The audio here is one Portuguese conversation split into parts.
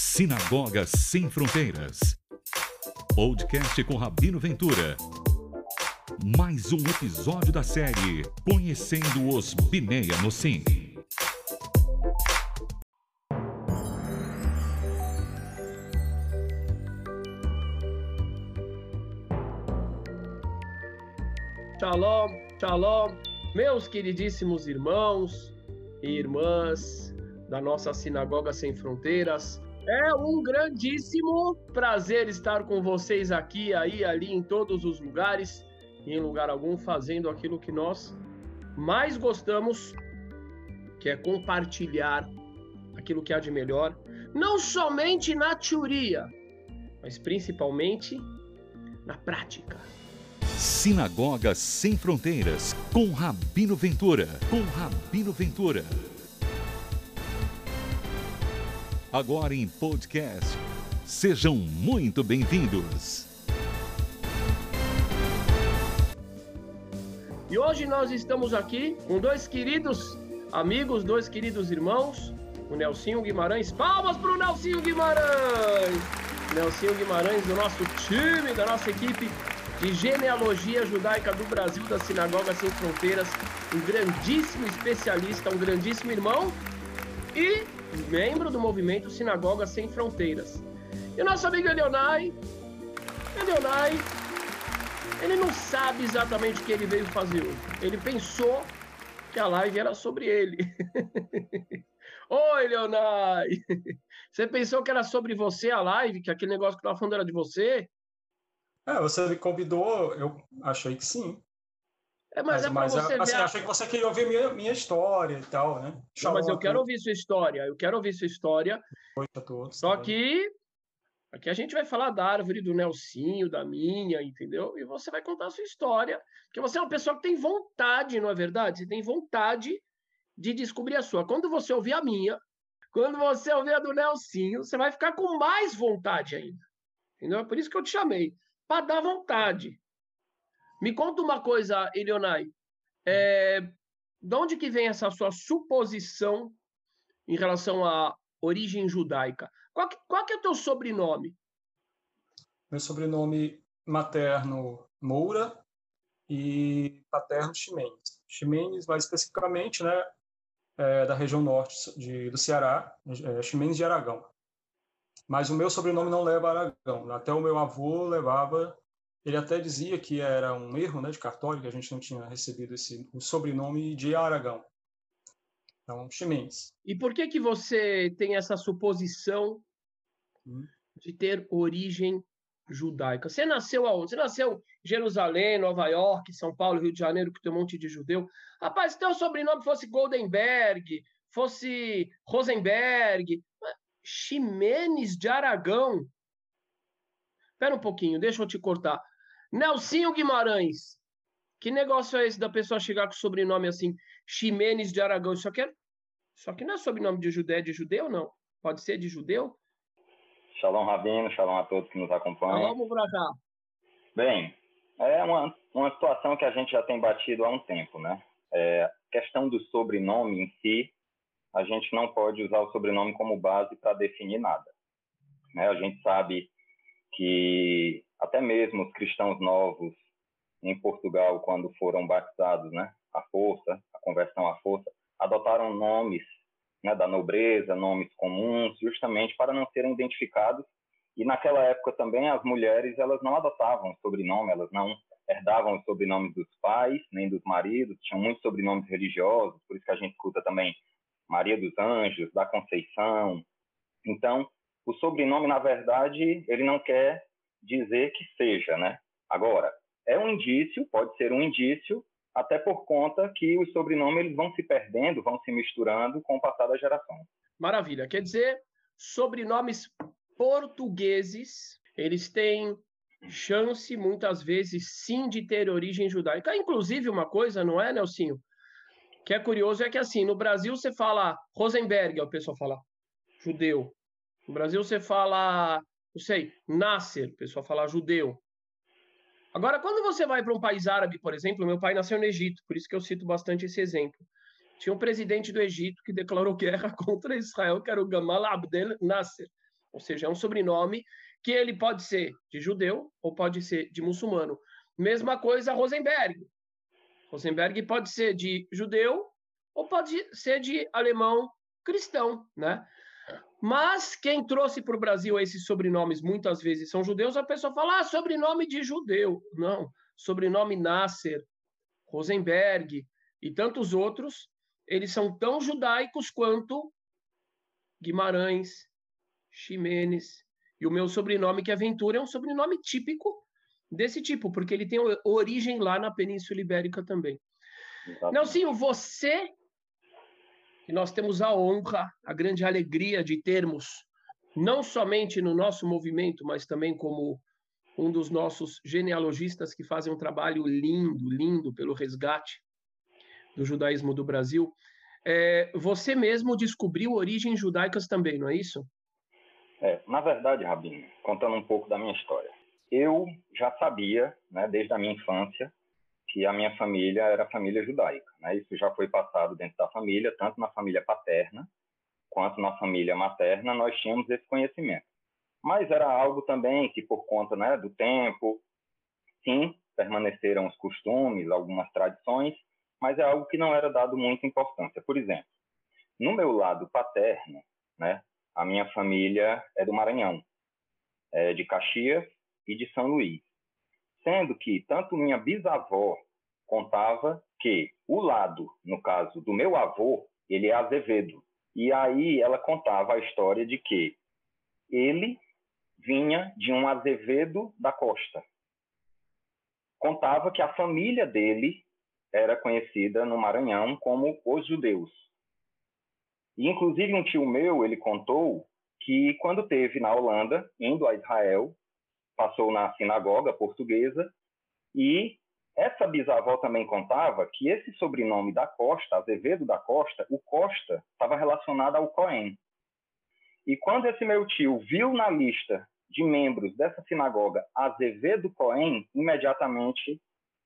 Sinagoga Sem Fronteiras. Podcast com Rabino Ventura. Mais um episódio da série Conhecendo os Bineia Nossim. Shalom, shalom, meus queridíssimos irmãos e irmãs da nossa Sinagoga Sem Fronteiras. É um grandíssimo prazer estar com vocês aqui, aí, ali, em todos os lugares, em lugar algum, fazendo aquilo que nós mais gostamos, que é compartilhar aquilo que há de melhor, não somente na teoria, mas principalmente na prática. Sinagoga Sem Fronteiras, com Rabino Ventura. Com Rabino Ventura. Agora em podcast. Sejam muito bem-vindos. E hoje nós estamos aqui com dois queridos amigos, dois queridos irmãos, o Nelsinho Guimarães. Palmas para o Nelsinho Guimarães! Nelsinho Guimarães, do nosso time, da nossa equipe de genealogia judaica do Brasil, da Sinagoga Sem Fronteiras, um grandíssimo especialista, um grandíssimo irmão e membro do movimento Sinagoga Sem Fronteiras. E o nosso amigo Elionai, Elionai, ele não sabe exatamente o que ele veio fazer hoje. Ele pensou que a live era sobre ele. Oi, Leonai! Você pensou que era sobre você a live, que aquele negócio que eu estava falando era de você? É, você me convidou, eu achei que sim. É, mas, mas, é mas assim, achei que você queria ouvir minha, minha história e tal, né? Não, mas eu quero ouvir sua história, eu quero ouvir sua história. Todos. Só que aqui a gente vai falar da árvore do Nelsinho, da minha, entendeu? E você vai contar a sua história, porque você é uma pessoa que tem vontade, não é verdade? Você tem vontade de descobrir a sua. Quando você ouvir a minha, quando você ouvir a do Nelsinho, você vai ficar com mais vontade ainda. Entendeu? É por isso que eu te chamei para dar vontade. Me conta uma coisa, Ilionai. É, de onde que vem essa sua suposição em relação à origem judaica? Qual que, qual que é o teu sobrenome? Meu sobrenome materno Moura e paterno Ximenes. Ximenes, mais especificamente, né, é da região norte de, do Ceará, é, Ximenes de Aragão. Mas o meu sobrenome não leva Aragão. Até o meu avô levava. Ele até dizia que era um erro né, de cartório, que a gente não tinha recebido esse, o sobrenome de Aragão. Então, Ximenes. E por que, que você tem essa suposição hum. de ter origem judaica? Você nasceu aonde? Você nasceu em Jerusalém, Nova York, São Paulo, Rio de Janeiro, que tem um monte de judeu. Rapaz, se teu sobrenome fosse Goldenberg, fosse Rosenberg, Ximenes de Aragão. Espera um pouquinho, deixa eu te cortar. Nelsinho Guimarães. Que negócio é esse da pessoa chegar com sobrenome assim, Ximenes de Aragão? Isso aqui, é... Isso aqui não é sobrenome de judeu, é de judeu, não? Pode ser de judeu? Shalom Rabino, shalom a todos que nos acompanham. Vamos para cá. Bem, é uma, uma situação que a gente já tem batido há um tempo, né? É, questão do sobrenome em si a gente não pode usar o sobrenome como base para definir nada. Né? A gente sabe que até mesmo os cristãos novos em Portugal, quando foram batizados, né, à força, a conversão à força, adotaram nomes né, da nobreza, nomes comuns, justamente para não serem identificados. E naquela época também as mulheres elas não adotavam sobrenome, elas não herdavam os sobrenomes dos pais nem dos maridos, tinham muitos sobrenomes religiosos, por isso que a gente escuta também Maria dos Anjos, da Conceição. Então, o sobrenome, na verdade, ele não quer dizer que seja, né? Agora, é um indício, pode ser um indício, até por conta que os sobrenomes eles vão se perdendo, vão se misturando com o passar das gerações. Maravilha. Quer dizer, sobrenomes portugueses, eles têm chance, muitas vezes, sim, de ter origem judaica. Inclusive, uma coisa, não é, Nelsinho? que é curioso é que, assim, no Brasil você fala Rosenberg, o pessoal fala judeu. No Brasil você fala, não sei, Nasser, o pessoal fala judeu. Agora, quando você vai para um país árabe, por exemplo, meu pai nasceu no Egito, por isso que eu cito bastante esse exemplo. Tinha um presidente do Egito que declarou guerra contra Israel, que era o Gamal Abdel Nasser. Ou seja, é um sobrenome que ele pode ser de judeu ou pode ser de muçulmano. Mesma coisa Rosenberg. Rosenberg pode ser de judeu ou pode ser de alemão cristão, né? Mas quem trouxe para o Brasil esses sobrenomes muitas vezes são judeus, a pessoa fala, ah, sobrenome de judeu. Não, sobrenome Nasser, Rosenberg e tantos outros, eles são tão judaicos quanto Guimarães, Ximenes e o meu sobrenome, que é Ventura, é um sobrenome típico desse tipo, porque ele tem origem lá na Península Ibérica também. Exatamente. Nelsinho, você, que nós temos a honra, a grande alegria de termos, não somente no nosso movimento, mas também como um dos nossos genealogistas que fazem um trabalho lindo, lindo pelo resgate do judaísmo do Brasil. É, você mesmo descobriu origens judaicas também, não é isso? É, na verdade, Rabino, contando um pouco da minha história, eu já sabia, né, desde a minha infância, que a minha família era família judaica. Né? Isso já foi passado dentro da família, tanto na família paterna quanto na família materna, nós tínhamos esse conhecimento. Mas era algo também que, por conta né, do tempo, sim, permaneceram os costumes, algumas tradições, mas é algo que não era dado muita importância. Por exemplo, no meu lado paterno, né, a minha família é do Maranhão, é de Caxias e de São Luís. Sendo que tanto minha bisavó contava que o lado, no caso do meu avô, ele é Azevedo. E aí ela contava a história de que ele vinha de um Azevedo da Costa. Contava que a família dele era conhecida no Maranhão como os judeus. E, inclusive, um tio meu, ele contou que quando teve na Holanda, indo a Israel, passou na sinagoga portuguesa e essa bisavó também contava que esse sobrenome da Costa, Azevedo da Costa, o Costa, estava relacionado ao Cohen. E quando esse meu tio viu na lista de membros dessa sinagoga Azevedo Cohen, imediatamente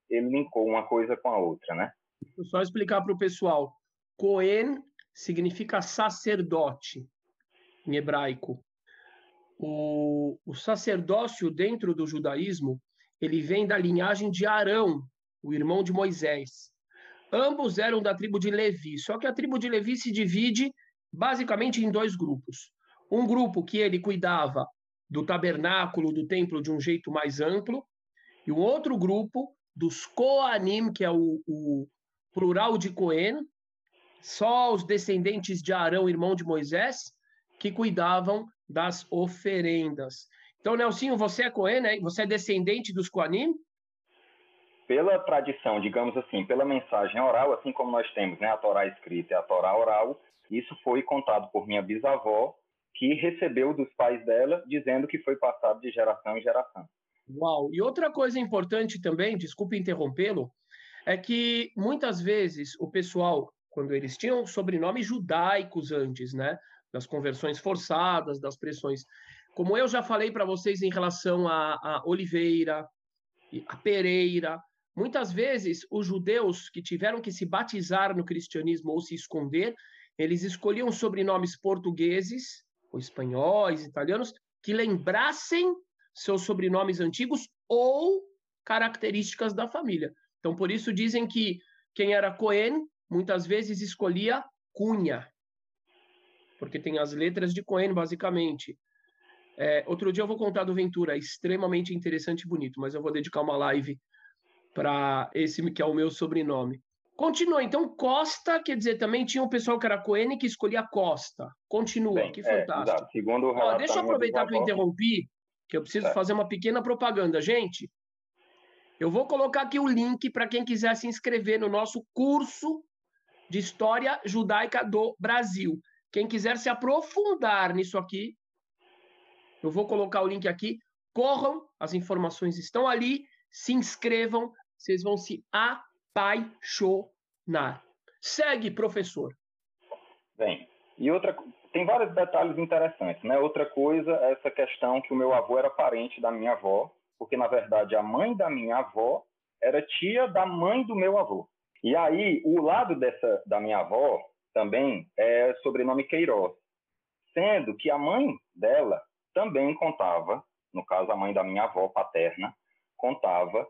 ele linkou uma coisa com a outra, né? Vou só explicar para o pessoal. Cohen significa sacerdote em hebraico. O, o sacerdócio dentro do judaísmo ele vem da linhagem de Arão, o irmão de Moisés. Ambos eram da tribo de Levi, só que a tribo de Levi se divide basicamente em dois grupos. Um grupo que ele cuidava do tabernáculo, do templo de um jeito mais amplo, e um outro grupo dos Koanim, que é o, o plural de Cohen, só os descendentes de Arão, irmão de Moisés, que cuidavam das oferendas. Então, Nelsinho, você é Cohen, né? Você é descendente dos Koanim? Pela tradição, digamos assim, pela mensagem oral, assim como nós temos né, a Torá escrita e a Torá oral, isso foi contado por minha bisavó, que recebeu dos pais dela, dizendo que foi passado de geração em geração. Uau! E outra coisa importante também, desculpe interrompê-lo, é que muitas vezes o pessoal, quando eles tinham sobrenomes judaicos antes, né, das conversões forçadas, das pressões, como eu já falei para vocês em relação a, a Oliveira, a Pereira, muitas vezes os judeus que tiveram que se batizar no cristianismo ou se esconder, eles escolhiam sobrenomes portugueses, ou espanhóis, italianos, que lembrassem seus sobrenomes antigos ou características da família. Então, por isso dizem que quem era Cohen muitas vezes escolhia Cunha, porque tem as letras de Cohen, basicamente. É, outro dia eu vou contar do Ventura, extremamente interessante e bonito, mas eu vou dedicar uma live para esse que é o meu sobrenome. Continua, então Costa, quer dizer, também tinha um pessoal que era Cohen que escolhia Costa. Continua, Bem, que é, fantástico. Segundo o Ó, deixa eu aproveitar que eu interrompi que eu preciso é. fazer uma pequena propaganda. Gente, eu vou colocar aqui o link para quem quiser se inscrever no nosso curso de História Judaica do Brasil. Quem quiser se aprofundar nisso aqui, eu vou colocar o link aqui. Corram, as informações estão ali. Se inscrevam, vocês vão se apaixonar. Segue, professor. Bem, e outra, tem vários detalhes interessantes, né? Outra coisa é essa questão que o meu avô era parente da minha avó, porque na verdade a mãe da minha avó era tia da mãe do meu avô. E aí o lado dessa da minha avó também é sobrenome Queiroz, sendo que a mãe dela também contava, no caso a mãe da minha avó paterna, contava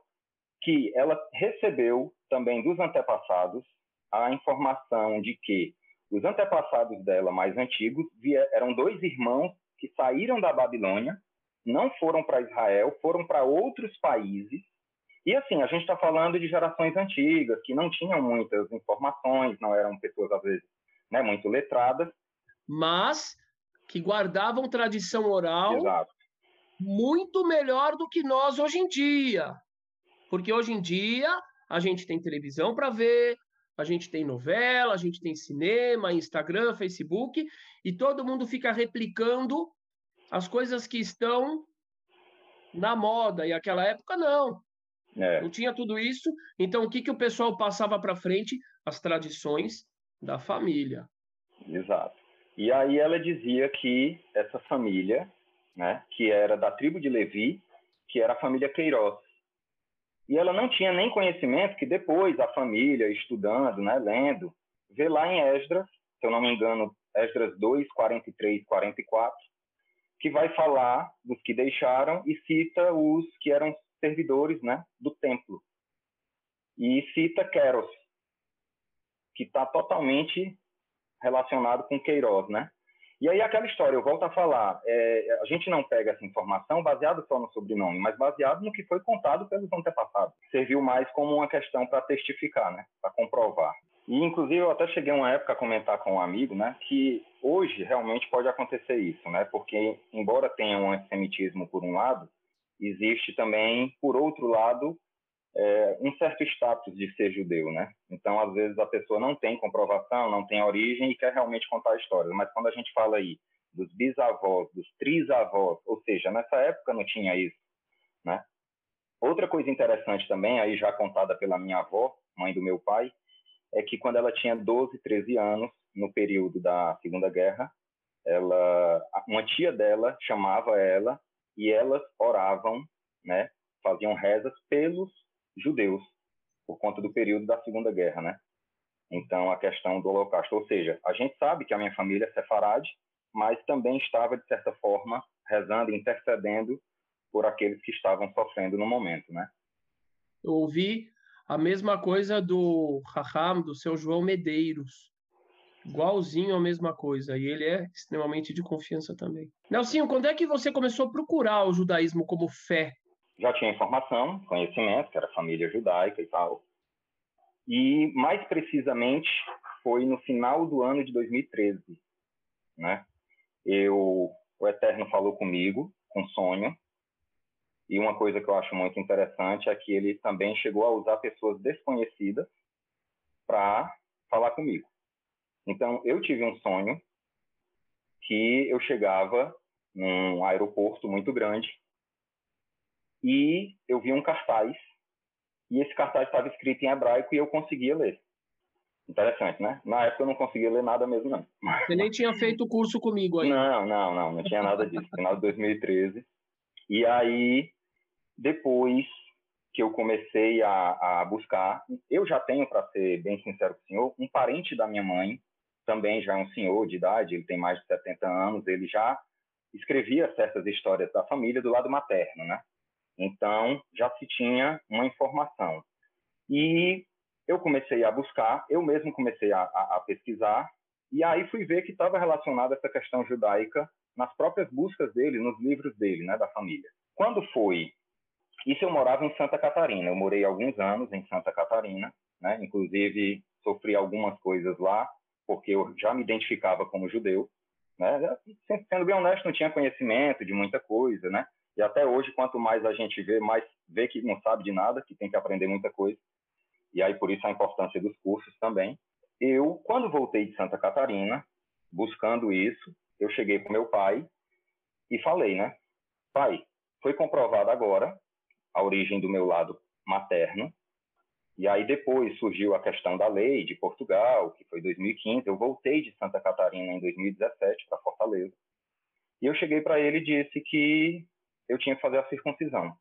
que ela recebeu também dos antepassados a informação de que os antepassados dela mais antigos eram dois irmãos que saíram da Babilônia, não foram para Israel, foram para outros países. E assim, a gente está falando de gerações antigas, que não tinham muitas informações, não eram pessoas, às vezes, né, muito letradas. Mas que guardavam tradição oral Exato. muito melhor do que nós hoje em dia. Porque hoje em dia a gente tem televisão para ver, a gente tem novela, a gente tem cinema, Instagram, Facebook, e todo mundo fica replicando as coisas que estão na moda. E aquela época não. É. Não tinha tudo isso. Então, o que, que o pessoal passava para frente? As tradições da família. Exato. E aí ela dizia que essa família, né, que era da tribo de Levi, que era a família Queiroz, e ela não tinha nem conhecimento que depois a família, estudando, né, lendo, vê lá em Esdras, se eu não me engano, Esdras 2, 43, 44, que vai falar dos que deixaram e cita os que eram servidores né, do templo. E cita Queros, que está totalmente relacionado com Queiroz, né? E aí aquela história, eu volto a falar, é, a gente não pega essa informação baseada só no sobrenome, mas baseado no que foi contado pelos antepassados. Serviu mais como uma questão para testificar, né? Para comprovar. E inclusive eu até cheguei uma época a comentar com um amigo, né, que hoje realmente pode acontecer isso, né? Porque embora tenha um antissemitismo por um lado, existe também por outro lado é, um certo status de ser judeu, né? Então, às vezes, a pessoa não tem comprovação, não tem origem e quer realmente contar a história. Mas quando a gente fala aí dos bisavós, dos trisavós, ou seja, nessa época não tinha isso, né? Outra coisa interessante também, aí já contada pela minha avó, mãe do meu pai, é que quando ela tinha 12, 13 anos, no período da Segunda Guerra, ela, uma tia dela chamava ela e elas oravam, né? Faziam rezas pelos judeus, por conta do período da Segunda Guerra, né? Então, a questão do Holocausto. Ou seja, a gente sabe que a minha família é sefarade, mas também estava, de certa forma, rezando e intercedendo por aqueles que estavam sofrendo no momento, né? Eu ouvi a mesma coisa do Raham, do seu João Medeiros. Igualzinho a mesma coisa. E ele é extremamente de confiança também. Nelsinho, quando é que você começou a procurar o judaísmo como fé já tinha informação, conhecimento, que era família judaica e tal. E, mais precisamente, foi no final do ano de 2013, né? Eu, o Eterno falou comigo, com sonho, e uma coisa que eu acho muito interessante é que ele também chegou a usar pessoas desconhecidas para falar comigo. Então, eu tive um sonho que eu chegava num aeroporto muito grande e eu vi um cartaz e esse cartaz estava escrito em hebraico e eu conseguia ler. Interessante, né? Na época eu não conseguia ler nada mesmo, não. Você nem tinha feito o curso comigo aí? Não, não, não, não tinha nada disso. Final de 2013. E aí, depois que eu comecei a, a buscar, eu já tenho, para ser bem sincero com o senhor, um parente da minha mãe, também já é um senhor de idade, ele tem mais de 70 anos, ele já escrevia certas histórias da família do lado materno, né? Então, já se tinha uma informação. E eu comecei a buscar, eu mesmo comecei a, a, a pesquisar, e aí fui ver que estava relacionada essa questão judaica nas próprias buscas dele, nos livros dele, né, da família. Quando foi? Isso eu morava em Santa Catarina. Eu morei alguns anos em Santa Catarina, né? Inclusive sofri algumas coisas lá, porque eu já me identificava como judeu, né? Sendo bem honesto, não tinha conhecimento de muita coisa, né? E até hoje, quanto mais a gente vê, mais vê que não sabe de nada, que tem que aprender muita coisa. E aí, por isso, a importância dos cursos também. Eu, quando voltei de Santa Catarina, buscando isso, eu cheguei com meu pai e falei, né? Pai, foi comprovado agora a origem do meu lado materno. E aí depois surgiu a questão da lei de Portugal, que foi 2015. Eu voltei de Santa Catarina em 2017 para Fortaleza. E eu cheguei para ele e disse que eu tinha que fazer a circuncisão.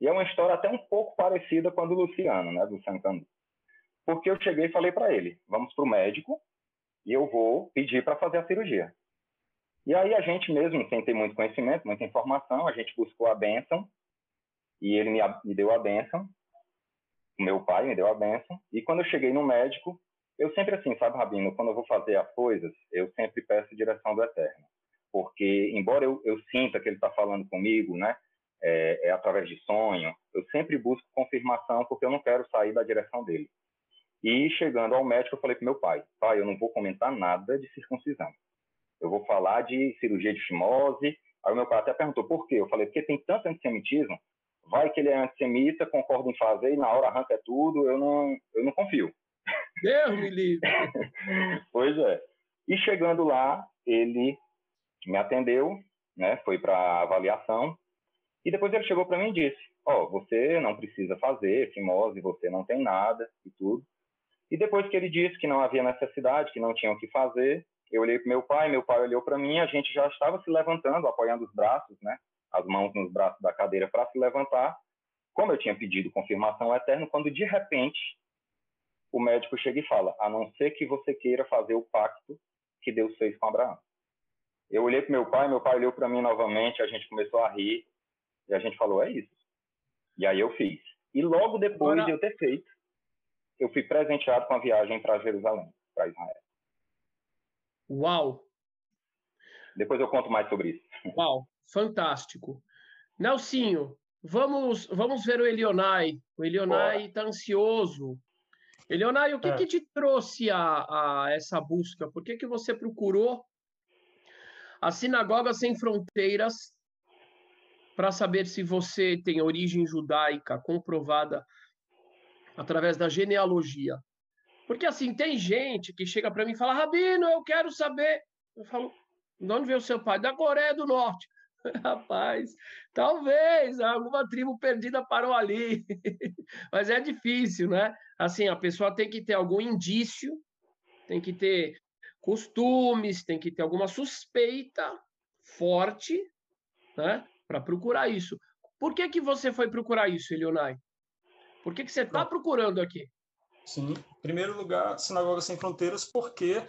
E é uma história até um pouco parecida com a do Luciano, né, do Santander. Porque eu cheguei e falei para ele: vamos para o médico e eu vou pedir para fazer a cirurgia. E aí a gente mesmo, sem ter muito conhecimento, muita informação, a gente buscou a bênção e ele me, me deu a bênção. Meu pai me deu a bênção. E quando eu cheguei no médico, eu sempre assim, sabe, Rabino, quando eu vou fazer as coisas, eu sempre peço direção do Eterno. Porque, embora eu, eu sinta que ele está falando comigo, né, é, é através de sonho, eu sempre busco confirmação porque eu não quero sair da direção dele. E chegando ao médico, eu falei para meu pai: pai, eu não vou comentar nada de circuncisão. Eu vou falar de cirurgia de fimose. Aí o meu pai até perguntou por quê. Eu falei: porque tem tanto antissemitismo. Vai que ele é antissemita, concorda em fazer e na hora arranca tudo. Eu não, eu não confio. Deus me livre. pois é. E chegando lá, ele me atendeu, né? Foi para avaliação. E depois ele chegou para mim e disse: Ó, oh, você não precisa fazer fimose, você não tem nada e tudo. E depois que ele disse que não havia necessidade, que não tinha o que fazer, eu olhei para meu pai, meu pai olhou para mim, a gente já estava se levantando, apoiando os braços, né? As mãos nos braços da cadeira para se levantar. Como eu tinha pedido confirmação eterna, quando de repente o médico chega e fala: a não ser que você queira fazer o pacto que Deus fez com Abraão. Eu olhei para meu pai, meu pai olhou para mim novamente, a gente começou a rir e a gente falou: é isso. E aí eu fiz. E logo depois Agora... de eu ter feito, eu fui presenteado com a viagem para Jerusalém, para Israel. Uau! Depois eu conto mais sobre isso. Uau, fantástico. Nelsinho, vamos, vamos ver o Elionai. O Elionai está ansioso. Elionai, o que, é. que te trouxe a, a, essa busca? Por que, que você procurou a Sinagoga Sem Fronteiras para saber se você tem origem judaica comprovada através da genealogia. Porque assim, tem gente que chega para mim e fala: Rabino, eu quero saber. Eu falo: de onde veio o seu pai? Da Coreia do Norte. Rapaz, talvez alguma tribo perdida parou ali. Mas é difícil, né? Assim, a pessoa tem que ter algum indício, tem que ter costumes, tem que ter alguma suspeita forte, né? Para procurar isso. Por que, que você foi procurar isso, Elionai? Por que, que você está procurando aqui? Sim, em primeiro lugar, Sinagoga Sem Fronteiras, porque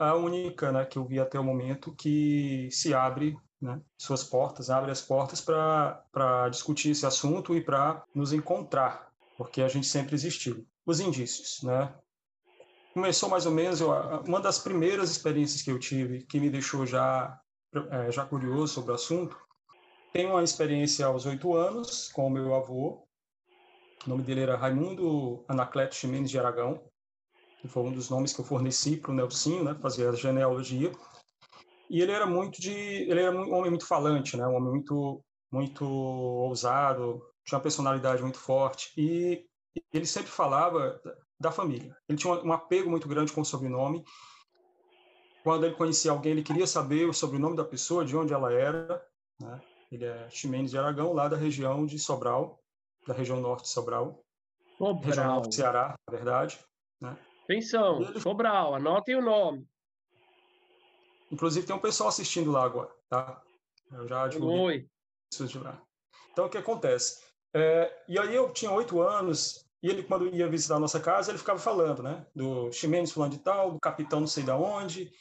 a única né, que eu vi até o momento que se abre né, suas portas, abre as portas para discutir esse assunto e para nos encontrar, porque a gente sempre existiu. Os indícios, né? Começou mais ou menos, eu, uma das primeiras experiências que eu tive, que me deixou já, é, já curioso sobre o assunto, tem uma experiência aos oito anos com o meu avô, o nome dele era Raimundo Anacleto Ximenes de Aragão, que foi um dos nomes que eu forneci para o Nelsinho, né, fazer a genealogia. E ele era muito de, ele era um homem muito falante, né, um homem muito muito ousado, tinha uma personalidade muito forte e ele sempre falava da família. Ele tinha um apego muito grande com o sobrenome. Quando ele conhecia alguém, ele queria saber o sobrenome da pessoa, de onde ela era. Né? Ele é Ximenes de Aragão, lá da região de Sobral da região norte de Sobral. Sobral. Região norte de Ceará, na verdade. Né? Atenção, ele... Sobral, anotem o nome. Inclusive tem um pessoal assistindo lá agora, tá? Eu já divulguei. Então, o que acontece? É, e aí eu tinha oito anos, e ele, quando ia visitar a nossa casa, ele ficava falando, né? Do Ximenes fulano de tal, do capitão não sei de onde.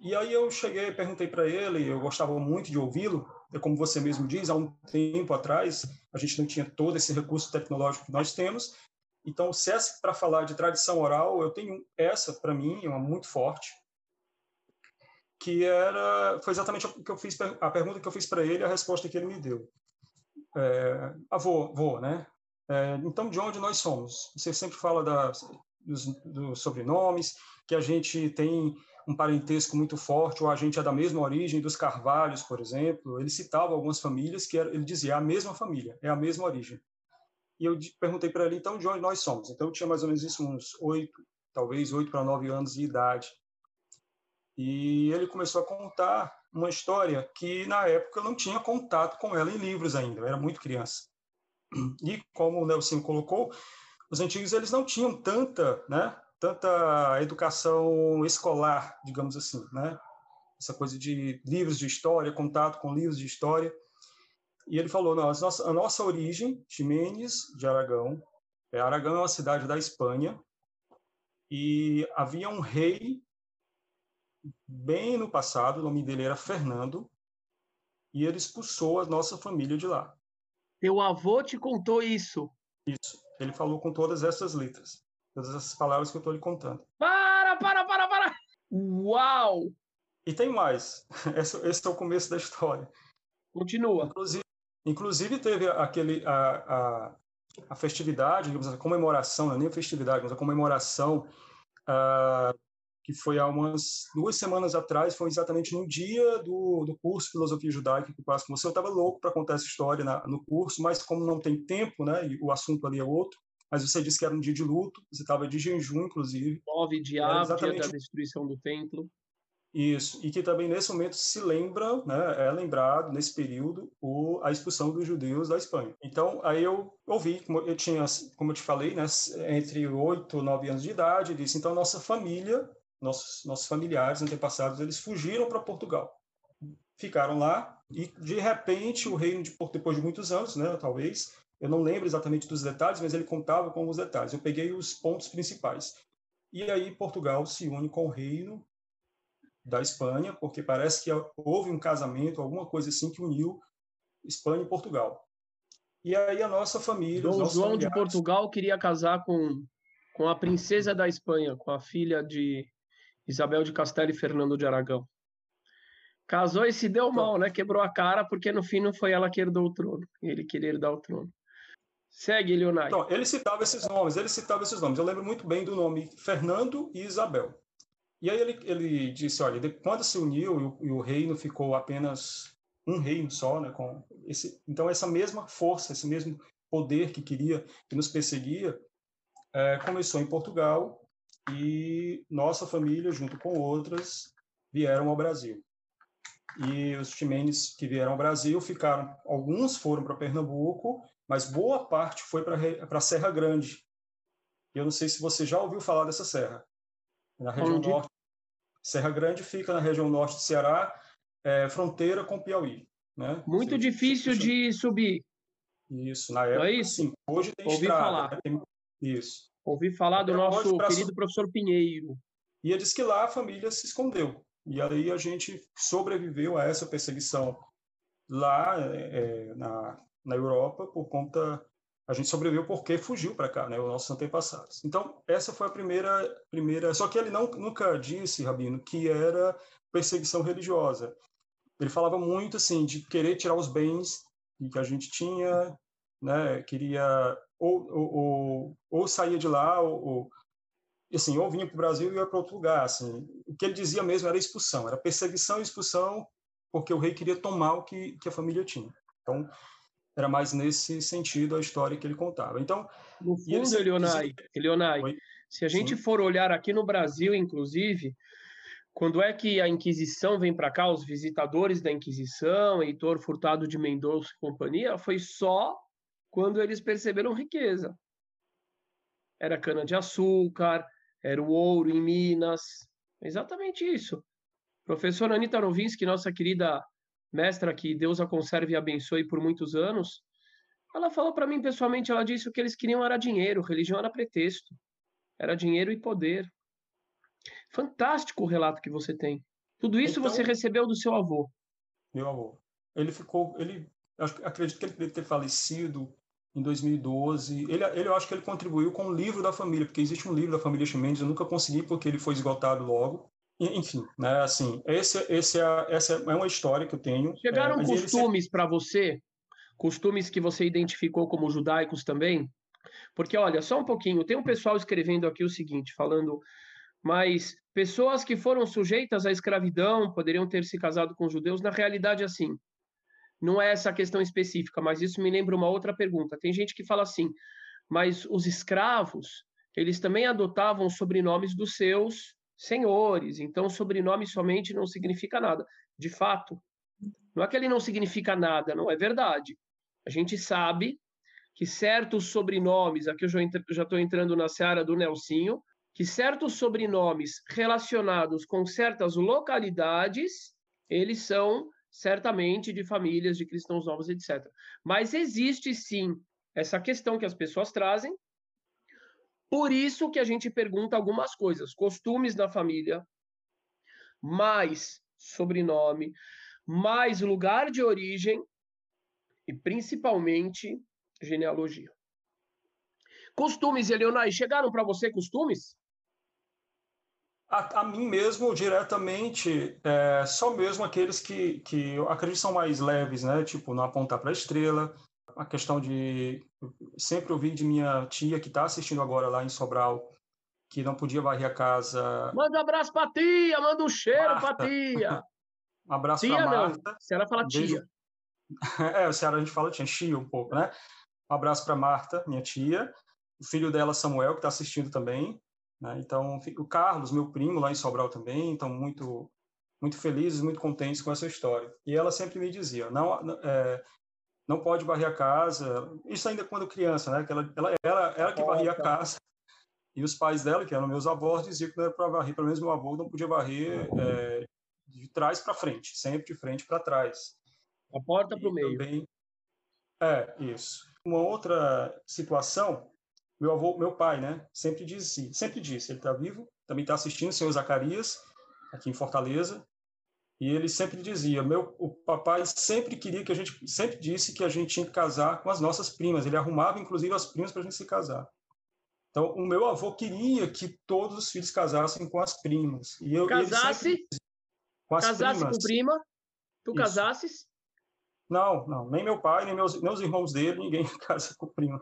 E aí eu cheguei e perguntei para ele, eu gostava muito de ouvi-lo, é como você mesmo diz, há um tempo atrás a gente não tinha todo esse recurso tecnológico que nós temos. Então, se essa para falar de tradição oral, eu tenho essa para mim, é uma muito forte, que era foi exatamente o que eu fiz a pergunta que eu fiz para ele, a resposta que ele me deu. É, avô, né? É, então, de onde nós somos? Você sempre fala da, dos, dos sobrenomes, que a gente tem um parentesco muito forte, ou a gente é da mesma origem dos Carvalhos, por exemplo. Ele citava algumas famílias que ele dizia é a mesma família, é a mesma origem. E eu perguntei para ele, então, de onde nós somos? Então, eu tinha mais ou menos isso, uns oito, talvez oito para nove anos de idade. E ele começou a contar uma história que, na época, eu não tinha contato com ela em livros ainda, eu era muito criança. E, como o Nelson colocou, os antigos eles não tinham tanta, né, tanta educação escolar, digamos assim, né? Essa coisa de livros de história, contato com livros de história. E ele falou, não, a nossa, a nossa origem, Ximenes de Aragão, é, Aragão é uma cidade da Espanha, e havia um rei bem no passado, o nome dele era Fernando, e ele expulsou a nossa família de lá. Teu avô te contou isso? Isso. Ele falou com todas essas letras, todas essas palavras que eu estou lhe contando. Para, para, para, para! Uau! E tem mais. Esse, esse é o começo da história. Continua. Inclusive, inclusive teve aquele a, a, a festividade, digamos, a comemoração, não é nem a festividade, mas a comemoração uh, que foi há umas duas semanas atrás, foi exatamente no dia do, do curso Filosofia Judaica que eu passo com você. Eu estava louco para contar essa história na, no curso, mas como não tem tempo, né, e o assunto ali é outro, mas você disse que era um dia de luto, você estava de jejum, inclusive. Nove de Av, exatamente... dia da destruição do templo. Isso, e que também nesse momento se lembra, né, é lembrado nesse período o, a expulsão dos judeus da Espanha. Então, aí eu ouvi, como eu tinha, como eu te falei, né, entre oito e nove anos de idade, disse, então nossa família nossos, nossos familiares antepassados, eles fugiram para Portugal. Ficaram lá e, de repente, o reino de Portugal, depois de muitos anos, né, talvez, eu não lembro exatamente dos detalhes, mas ele contava com os detalhes. Eu peguei os pontos principais. E aí Portugal se une com o reino da Espanha, porque parece que houve um casamento, alguma coisa assim que uniu Espanha e Portugal. E aí a nossa família, Dom João de Portugal queria casar com com a princesa da Espanha, com a filha de Isabel de Castelo e Fernando de Aragão. Casou e se deu então mal, né? Quebrou a cara porque no fim não foi ela que herdou o trono. Ele queria herdar o trono. Segue, Leonardo. Então, ele citava esses nomes, ele citava esses nomes. Eu lembro muito bem do nome Fernando e Isabel. E aí ele, ele disse, olha, quando se uniu e o, e o reino ficou apenas um reino só, né? Com esse, então essa mesma força, esse mesmo poder que queria, que nos perseguia, é, começou em Portugal e nossa família, junto com outras, vieram ao Brasil. E os Ximenes que vieram ao Brasil ficaram, alguns foram para Pernambuco, mas boa parte foi para a Serra Grande. Eu não sei se você já ouviu falar dessa serra. Na região Onde? norte. Serra Grande fica na região norte do Ceará, é, fronteira com Piauí. Né? Muito difícil de subir. Isso, na época, é isso? sim. Hoje tem Ouvi estrada. Falar. Né? Isso. Ouvi falar do nosso querido professor Pinheiro. E ele disse que lá a família se escondeu. E aí a gente sobreviveu a essa perseguição lá é, na, na Europa por conta a gente sobreviveu porque fugiu para cá, né, os nossos antepassados. Então, essa foi a primeira primeira, só que ele não nunca disse, Rabino, que era perseguição religiosa. Ele falava muito assim de querer tirar os bens que a gente tinha, né, queria ou, ou, ou, ou saía de lá, ou, ou assim, ou vinha para o Brasil e ia para outro lugar. Assim. O que ele dizia mesmo era expulsão, era perseguição e expulsão, porque o rei queria tomar o que, que a família tinha. Então, era mais nesse sentido a história que ele contava. Então, no fundo, ele, Leonai se a gente Sim. for olhar aqui no Brasil, inclusive, quando é que a Inquisição vem para cá, os visitadores da Inquisição, Heitor Furtado de Mendonça e companhia, foi só quando eles perceberam riqueza. Era cana-de-açúcar, era o ouro em Minas, exatamente isso. Professora Anita Novinsky, nossa querida mestra, que Deus a conserve e abençoe por muitos anos, ela falou para mim pessoalmente, ela disse que o que eles queriam era dinheiro, religião era pretexto. Era dinheiro e poder. Fantástico o relato que você tem. Tudo isso então, você recebeu do seu avô. Meu avô. Ele ficou, ele acredito que ele deve ter falecido em 2012. Ele, ele, eu acho que ele contribuiu com o livro da família, porque existe um livro da família Chimenez, eu nunca consegui porque ele foi esgotado logo. Enfim, né, assim, esse, esse é, essa é uma história que eu tenho. Chegaram é, costumes para você? Costumes que você identificou como judaicos também? Porque, olha, só um pouquinho, tem um pessoal escrevendo aqui o seguinte, falando, mas pessoas que foram sujeitas à escravidão poderiam ter se casado com judeus, na realidade, assim, não é essa questão específica, mas isso me lembra uma outra pergunta. Tem gente que fala assim, mas os escravos, eles também adotavam sobrenomes dos seus senhores, então sobrenome somente não significa nada. De fato, não é que ele não significa nada, não é verdade. A gente sabe que certos sobrenomes, aqui eu já estou entrando na seara do Nelsinho, que certos sobrenomes relacionados com certas localidades, eles são certamente de famílias de cristãos novos, etc. Mas existe sim essa questão que as pessoas trazem. Por isso que a gente pergunta algumas coisas, costumes da família, mais sobrenome, mais lugar de origem e principalmente genealogia. Costumes, Eleonai, chegaram para você costumes? A, a, mim mesmo, diretamente, é, só mesmo aqueles que, que eu acredito são mais leves, né? Tipo, não apontar para a estrela. A questão de. Sempre ouvi de minha tia, que está assistindo agora lá em Sobral, que não podia varrer a casa. Manda um abraço para tia, manda um cheiro para tia. Um abraço para Marta. Não. Se ela fala tia. é, o Ceará a gente fala tia, tia um pouco, né? Um abraço para Marta, minha tia. O filho dela, Samuel, que está assistindo também. Né? Então, o Carlos, meu primo, lá em Sobral também, então muito muito felizes, muito contentes com essa história. E ela sempre me dizia, não, é, não pode varrer a casa. Isso ainda quando criança, né? Que ela, ela, ela, ela que varria a casa. E os pais dela, que eram meus avós, diziam que não era para varrer. Pelo menos meu avô não podia varrer é, de trás para frente, sempre de frente para trás. A porta para o meio. Também, é, isso. Uma outra situação, meu avô, meu pai, né, sempre disse, sempre disse, ele está vivo, também está assistindo, o senhor Zacarias, aqui em Fortaleza, e ele sempre dizia, meu, o papai sempre queria que a gente, sempre disse que a gente tinha que casar com as nossas primas, ele arrumava inclusive as primas para a gente se casar. Então, o meu avô queria que todos os filhos casassem com as primas. E eu, Casasse? com as casasse primas. com prima? Tu Isso. casasses? Não, não. Nem meu pai, nem meus, meus irmãos dele, ninguém casa com prima.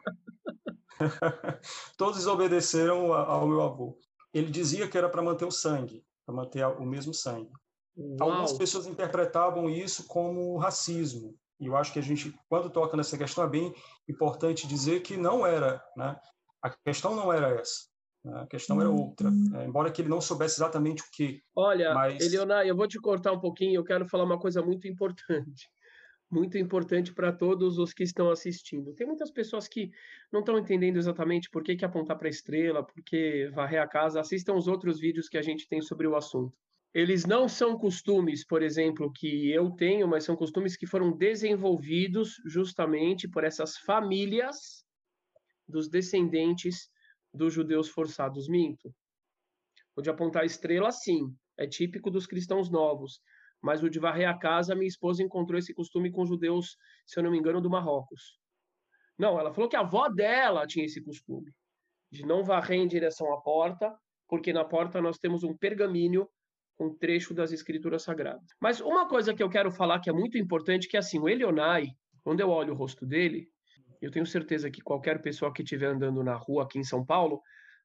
Todos obedeceram ao meu avô. Ele dizia que era para manter o sangue, para manter o mesmo sangue. Uau. Algumas pessoas interpretavam isso como racismo. E eu acho que a gente, quando toca nessa questão, é bem importante dizer que não era, né? A questão não era essa. Né? A questão era outra. Uhum. É, embora que ele não soubesse exatamente o que. Olha, mas... Eleonai, eu vou te cortar um pouquinho. Eu quero falar uma coisa muito importante. Muito importante para todos os que estão assistindo. Tem muitas pessoas que não estão entendendo exatamente por que, que apontar para a estrela, por que varrer a casa. Assistam os outros vídeos que a gente tem sobre o assunto. Eles não são costumes, por exemplo, que eu tenho, mas são costumes que foram desenvolvidos justamente por essas famílias dos descendentes dos judeus forçados. Minto. O de apontar estrela, sim, é típico dos cristãos novos. Mas o de varrer a casa, minha esposa encontrou esse costume com judeus, se eu não me engano, do Marrocos. Não, ela falou que a avó dela tinha esse costume de não varrer em direção à porta, porque na porta nós temos um pergaminho um trecho das escrituras sagradas. Mas uma coisa que eu quero falar que é muito importante, que é assim, o Elionai, quando eu olho o rosto dele, eu tenho certeza que qualquer pessoa que estiver andando na rua aqui em São Paulo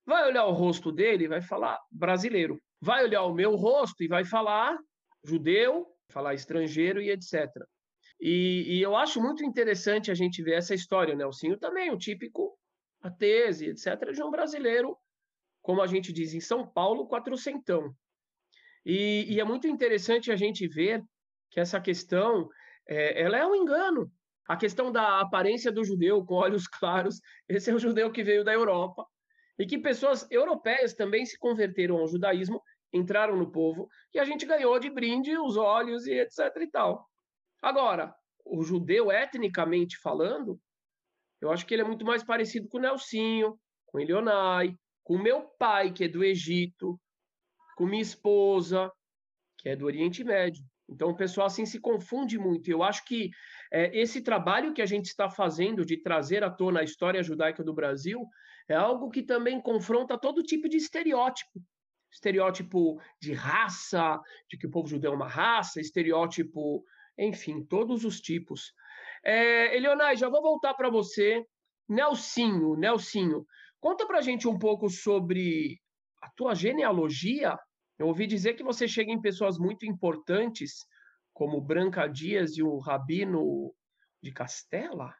vai olhar o rosto dele e vai falar brasileiro. Vai olhar o meu rosto e vai falar judeu, falar estrangeiro e etc. E, e eu acho muito interessante a gente ver essa história, né? O Nelsinho também, o típico atese, etc., de um brasileiro, como a gente diz em São Paulo, quatrocentão. E, e é muito interessante a gente ver que essa questão é, ela é um engano. A questão da aparência do judeu com olhos claros, esse é o judeu que veio da Europa, e que pessoas europeias também se converteram ao judaísmo, entraram no povo, e a gente ganhou de brinde os olhos e etc e tal. Agora, o judeu, etnicamente falando, eu acho que ele é muito mais parecido com o Nelsinho, com Elionai, com meu pai, que é do Egito, com minha esposa, que é do Oriente Médio. Então, o pessoal assim se confunde muito. Eu acho que é, esse trabalho que a gente está fazendo de trazer à tona a história judaica do Brasil é algo que também confronta todo tipo de estereótipo. Estereótipo de raça, de que o povo judeu é uma raça, estereótipo, enfim, todos os tipos. É, Elionai, já vou voltar para você. Nelsinho, Nelsinho, conta para gente um pouco sobre a tua genealogia eu ouvi dizer que você chega em pessoas muito importantes, como Branca Dias e o Rabino de Castela.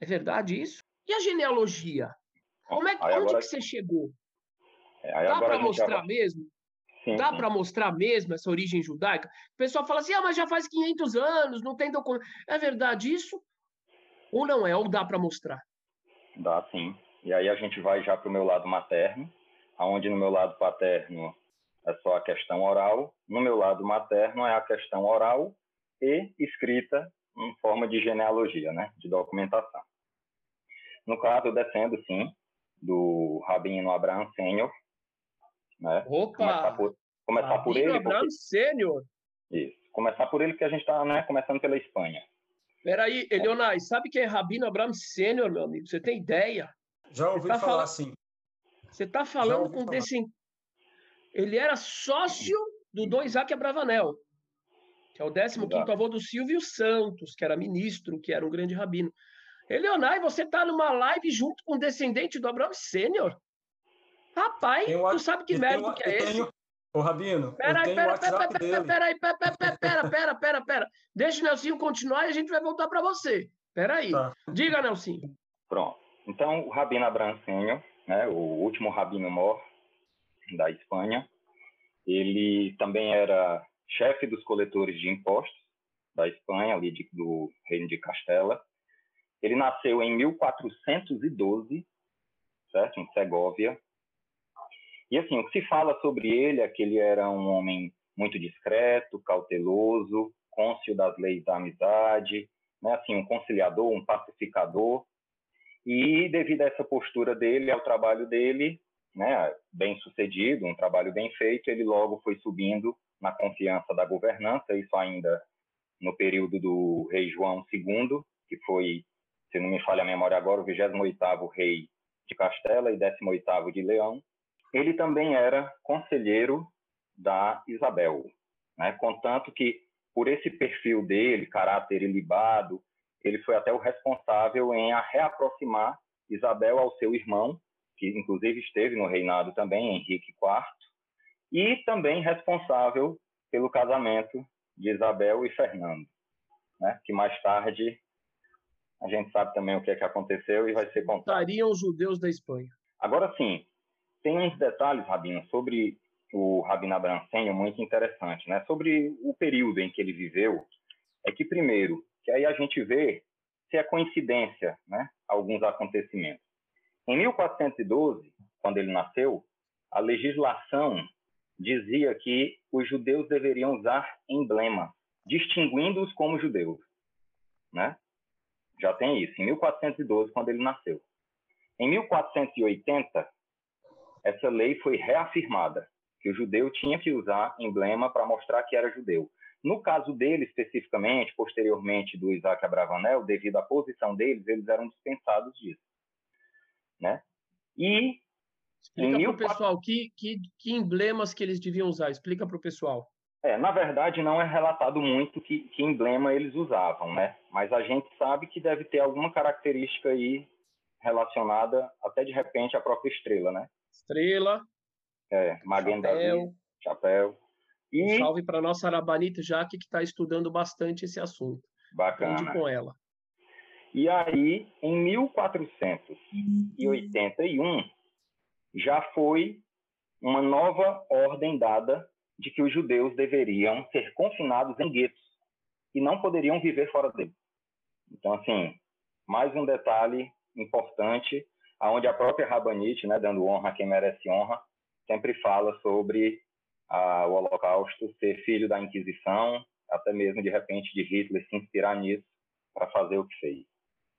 É verdade isso? E a genealogia? Como é, onde agora... que você chegou? É, Dá para mostrar já... mesmo? Sim, Dá para mostrar mesmo essa origem judaica? O pessoal fala assim, ah, mas já faz 500 anos, não tem documento. É verdade isso? Ou não é? Ou dá para mostrar? Dá sim. E aí a gente vai já para o meu lado materno, aonde no meu lado paterno é só a questão oral. No meu lado materno é a questão oral e escrita em forma de genealogia, né, de documentação. No caso, eu defendo, sim, do Rabino Abraham Sênior. Né? Opa! Começar por, Começar Rabino por ele. Abraham Porque... Sênior. Isso. Começar por ele, porque a gente está né, começando pela Espanha. Peraí, Elionai, sabe quem é Rabino Abraham Sênior, meu amigo? Você tem ideia? Já ouvi tá falar assim. Você está falando com falar. desse. Ele era sócio do Dom Isaac Abravanel, que é o 15 Exato. avô do Silvio Santos, que era ministro, que era um grande rabino. Eleonai, você está numa live junto com o descendente do Abraão Sênior? Rapaz, o tu sabe que mérito o- que é esse? o- Ô, Rabino, Pera eu aí, tenho o pera, pera, pera, pera pera, pera, pera, pera, pera, pera, Deixa o Nelsinho continuar e a gente vai voltar para você. Pera aí. Tá. Diga, Nelsinho. Pronto. Então, o Rabino Abraham Sênior, né, o último rabino mor da Espanha, ele também era chefe dos coletores de impostos da Espanha, ali de- do Reino de Castela. Ele nasceu em 1412, certo? Em Segóvia. E assim, o que se fala sobre ele é que ele era um homem muito discreto, cauteloso, cônscio das leis da amizade, né? assim, um conciliador, um pacificador. E devido a essa postura dele, ao trabalho dele, né, bem sucedido, um trabalho bem feito, ele logo foi subindo na confiança da governança, isso ainda no período do rei João II, que foi, se não me falha a memória agora, o 28º rei de Castela e 18º de Leão. Ele também era conselheiro da Isabel, né? contanto que por esse perfil dele, caráter ilibado, ele foi até o responsável em a reaproximar Isabel ao seu irmão, que inclusive esteve no reinado também, Henrique IV, e também responsável pelo casamento de Isabel e Fernando, né? que mais tarde a gente sabe também o que é que aconteceu e vai ser contado. Estariam os judeus da Espanha. Agora sim, tem uns detalhes, Rabino, sobre o Rabino Sênior muito interessante, né? Sobre o período em que ele viveu, é que primeiro, que aí a gente vê se é coincidência, né? Alguns acontecimentos. Em 1412, quando ele nasceu, a legislação dizia que os judeus deveriam usar emblema, distinguindo-os como judeus, né? Já tem isso, em 1412, quando ele nasceu. Em 1480, essa lei foi reafirmada, que o judeu tinha que usar emblema para mostrar que era judeu. No caso dele, especificamente, posteriormente do Isaac Abravanel, devido à posição deles, eles eram dispensados disso. Né? E Explica para o 1400 pessoal que, que, que emblemas que eles deviam usar. Explica para o pessoal. É, na verdade, não é relatado muito que, que emblema eles usavam, né? Mas a gente sabe que deve ter alguma característica aí relacionada, até de repente, à própria estrela, né? Estrela, É, chapéu. chapéu. E, Salve para nossa Arabanita Jaque, que está estudando bastante esse assunto. Bacana. com ela. E aí, em 1481, já foi uma nova ordem dada de que os judeus deveriam ser confinados em guetos e não poderiam viver fora dele. Então, assim, mais um detalhe importante, aonde a própria Rabanite, né, dando honra a quem merece honra, sempre fala sobre ah, o Holocausto ser filho da Inquisição, até mesmo de repente de Hitler se inspirar nisso para fazer o que fez.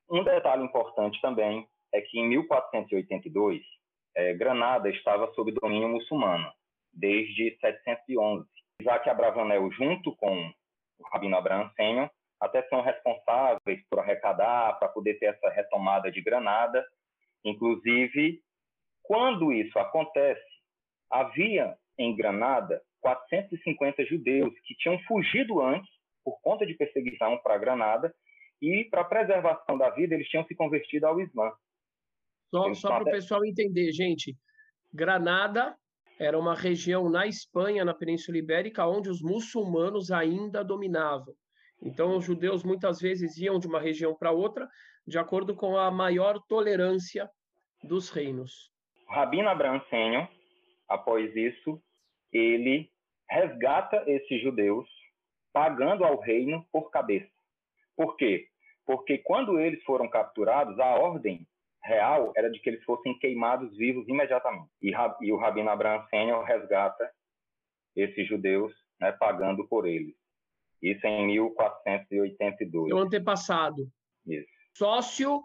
Um detalhe importante também é que em 1482 eh, Granada estava sob domínio muçulmano desde 711. Isaac Abravanel, junto com o Rabino Abraham Sênior, até são responsáveis por arrecadar, para poder ter essa retomada de Granada. Inclusive, quando isso acontece, havia em Granada 450 judeus que tinham fugido antes por conta de perseguição para Granada e para preservação da vida eles tinham se convertido ao Islã. Só, Eles só para o até- pessoal entender, gente. Granada era uma região na Espanha, na Península Ibérica, onde os muçulmanos ainda dominavam. Então, os judeus muitas vezes iam de uma região para outra, de acordo com a maior tolerância dos reinos. O Rabino Abraham após isso, ele resgata esses judeus, pagando ao reino por cabeça. Por quê? Porque quando eles foram capturados, a ordem real era de que eles fossem queimados vivos imediatamente. E, e o Rabino Abraham Sênior resgata esses judeus, né, pagando por eles. Isso em 1482. Seu antepassado, Isso. sócio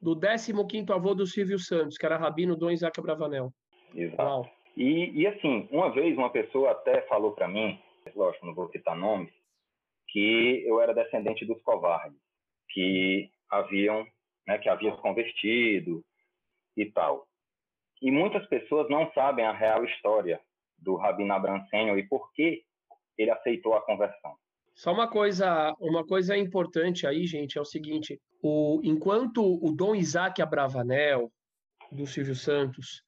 do 15º avô do Silvio Santos, que era Rabino Dom Isaac Abravanel. Exato. Uau. E, e assim, uma vez uma pessoa até falou para mim, lógico, não vou citar nomes, que eu era descendente dos covardes, que haviam, né, que haviam convertido e tal. E muitas pessoas não sabem a real história do Rabino Abraham e por que ele aceitou a conversão. Só uma coisa, uma coisa importante aí, gente, é o seguinte: o, enquanto o Dom Isaac Abravanel, do Silvio Santos,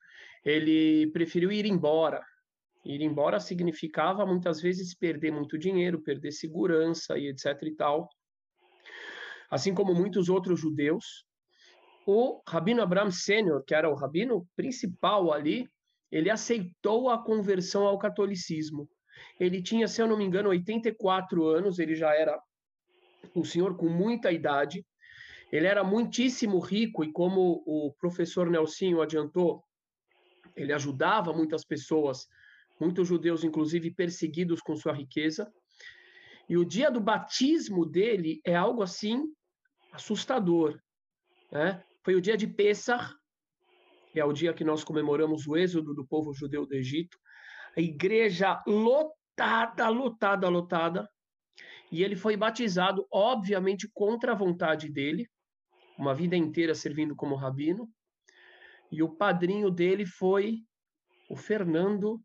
ele preferiu ir embora. Ir embora significava muitas vezes perder muito dinheiro, perder segurança e etc e tal. Assim como muitos outros judeus, o Rabino Abraham Sênior, que era o rabino principal ali, ele aceitou a conversão ao catolicismo. Ele tinha, se eu não me engano, 84 anos, ele já era um senhor com muita idade. Ele era muitíssimo rico e, como o professor Nelsinho adiantou, ele ajudava muitas pessoas, muitos judeus, inclusive, perseguidos com sua riqueza. E o dia do batismo dele é algo assim assustador. Né? Foi o dia de Pessah, que é o dia que nós comemoramos o êxodo do povo judeu do Egito. A igreja lotada, lotada, lotada. E ele foi batizado, obviamente, contra a vontade dele, uma vida inteira servindo como rabino. E o padrinho dele foi o Fernando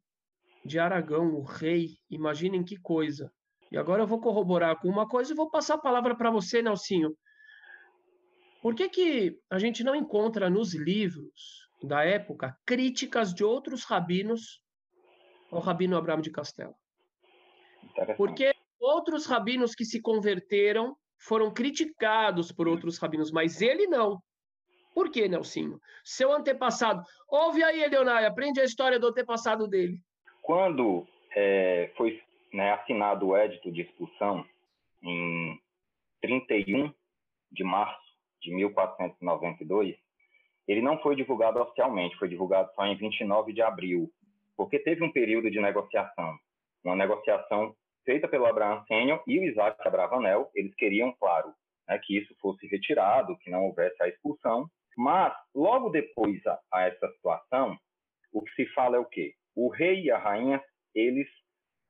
de Aragão, o rei. Imaginem que coisa. E agora eu vou corroborar com uma coisa e vou passar a palavra para você, Nelsinho. Por que, que a gente não encontra nos livros da época críticas de outros rabinos ao rabino Abraão de Castelo? Porque outros rabinos que se converteram foram criticados por outros rabinos, mas ele não. Por que, Nelsinho? Seu antepassado. Ouve aí, Eleonai, aprende a história do antepassado dele. Quando é, foi né, assinado o édito de expulsão, em 31 de março de 1492, ele não foi divulgado oficialmente, foi divulgado só em 29 de abril, porque teve um período de negociação, uma negociação feita pelo Abraham Sênior e o Isaac Abravanel, eles queriam, claro, né, que isso fosse retirado, que não houvesse a expulsão, mas logo depois a, a essa situação, o que se fala é o quê? O rei e a rainha, eles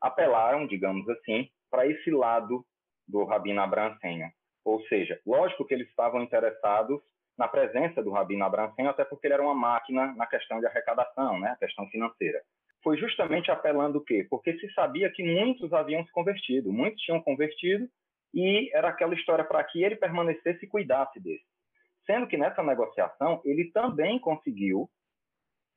apelaram, digamos assim, para esse lado do Rabino Abraham Sênior. Ou seja, lógico que eles estavam interessados na presença do Rabino Abranceno, até porque ele era uma máquina na questão de arrecadação, né, a questão financeira. Foi justamente apelando o quê? Porque se sabia que muitos haviam se convertido, muitos tinham convertido, e era aquela história para que ele permanecesse e cuidasse desse. Sendo que nessa negociação, ele também conseguiu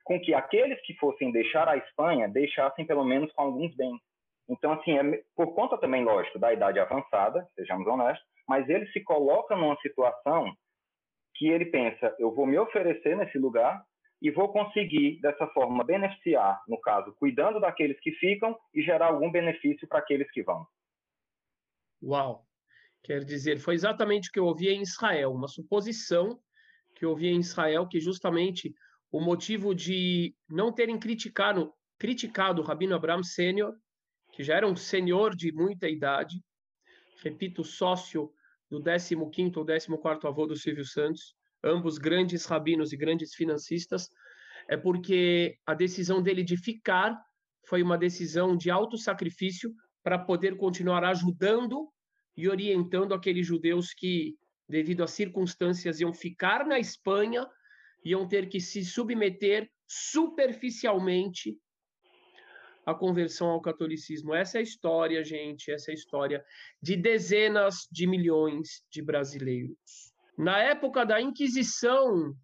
com que aqueles que fossem deixar a Espanha deixassem pelo menos com alguns bens. Então, assim, é, por conta também, lógico, da idade avançada, sejamos honestos, mas ele se coloca numa situação que ele pensa: eu vou me oferecer nesse lugar e vou conseguir, dessa forma, beneficiar, no caso, cuidando daqueles que ficam e gerar algum benefício para aqueles que vão. Uau! Quer dizer, foi exatamente o que eu ouvi em Israel, uma suposição que eu ouvi em Israel, que justamente o motivo de não terem criticado, criticado o Rabino Abraham Sênior, que já era um senhor de muita idade, repito, sócio do 15º ou 14º avô do Silvio Santos, ambos grandes rabinos e grandes financistas, é porque a decisão dele de ficar foi uma decisão de alto sacrifício para poder continuar ajudando e orientando aqueles judeus que, devido às circunstâncias, iam ficar na Espanha, iam ter que se submeter superficialmente a conversão ao catolicismo. Essa é a história, gente, essa é a história de dezenas de milhões de brasileiros. Na época da Inquisição,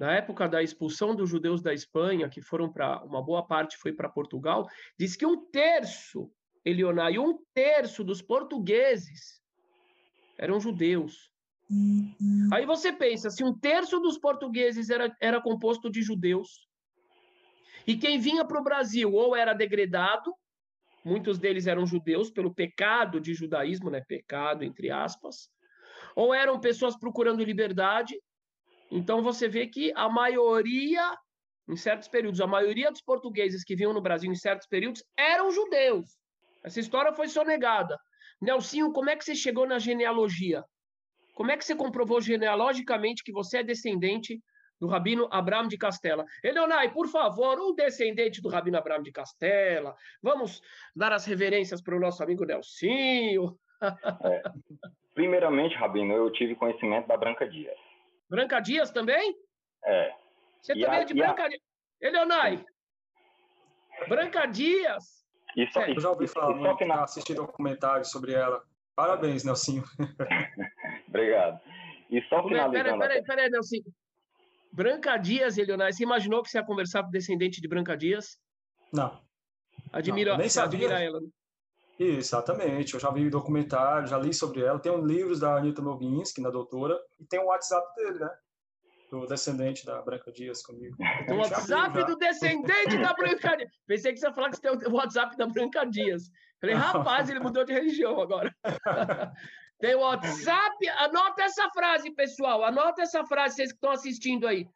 na época da expulsão dos judeus da Espanha, que foram para uma boa parte foi para Portugal, diz que um terço, Elionai, um terço dos portugueses eram judeus. Uhum. Aí você pensa, se um terço dos portugueses era, era composto de judeus, e quem vinha para o Brasil ou era degradado, muitos deles eram judeus pelo pecado de judaísmo, né? Pecado entre aspas, ou eram pessoas procurando liberdade. Então você vê que a maioria, em certos períodos, a maioria dos portugueses que vinham no Brasil em certos períodos eram judeus. Essa história foi sonegada. Nelsinho, como é que você chegou na genealogia? Como é que você comprovou genealogicamente que você é descendente do Rabino Abraham de Castela. Eleonai, por favor, um descendente do Rabino Abraham de Castela, vamos dar as reverências para o nosso amigo Nelsinho. É. Primeiramente, Rabino, eu tive conhecimento da Branca Dias. Branca Dias também? É. Você e também a, é de Branca a... Dias? Eleonai, Branca Dias. Isso, é. Eu já ouvi falar muito, final... assisti documentários sobre ela. Parabéns, Nelsinho. Obrigado. E só finalizando... Peraí, peraí, peraí, Nelsinho. Branca Dias, Eleonai, você imaginou que você ia conversar com descendente de Branca Dias? Não. Admira, Não, nem sabia. admira ela. Né? Exatamente, eu já vi documentário, já li sobre ela. Tem um livros da Anitta Novinsky, na doutora, e tem o um WhatsApp dele, né? Do descendente da Branca Dias comigo. O WhatsApp do descendente da Branca Dias. Pensei que você ia falar que você tem o WhatsApp da Branca Dias. Falei, rapaz, ele mudou de religião agora. tem o WhatsApp. Anota essa frase, pessoal. Anota essa frase, vocês que estão assistindo aí.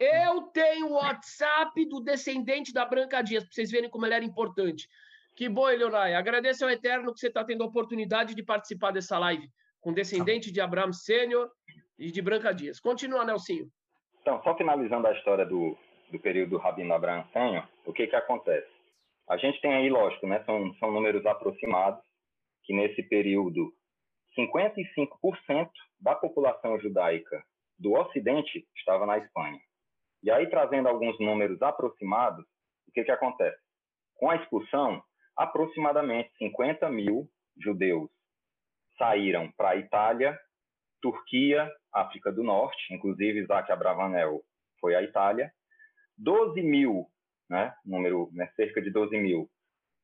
Eu tenho o WhatsApp do descendente da Branca Dias, para vocês verem como ele era importante. Que bom, Leonai. Agradeço ao Eterno que você está tendo a oportunidade de participar dessa live com descendente de Abraão Sênior e de Branca Dias. Continua, Nelsinho. Então, só finalizando a história do, do período do Rabino Abraão Sênior, o que que acontece? A gente tem aí, lógico, né, são, são números aproximados, que nesse período 55% da população judaica do Ocidente estava na Espanha. E aí, trazendo alguns números aproximados, o que, que acontece? Com a expulsão, aproximadamente 50 mil judeus saíram para a Itália, Turquia, África do Norte, inclusive Isaac Abravanel foi à Itália. 12 mil, né, número, né, cerca de 12 mil,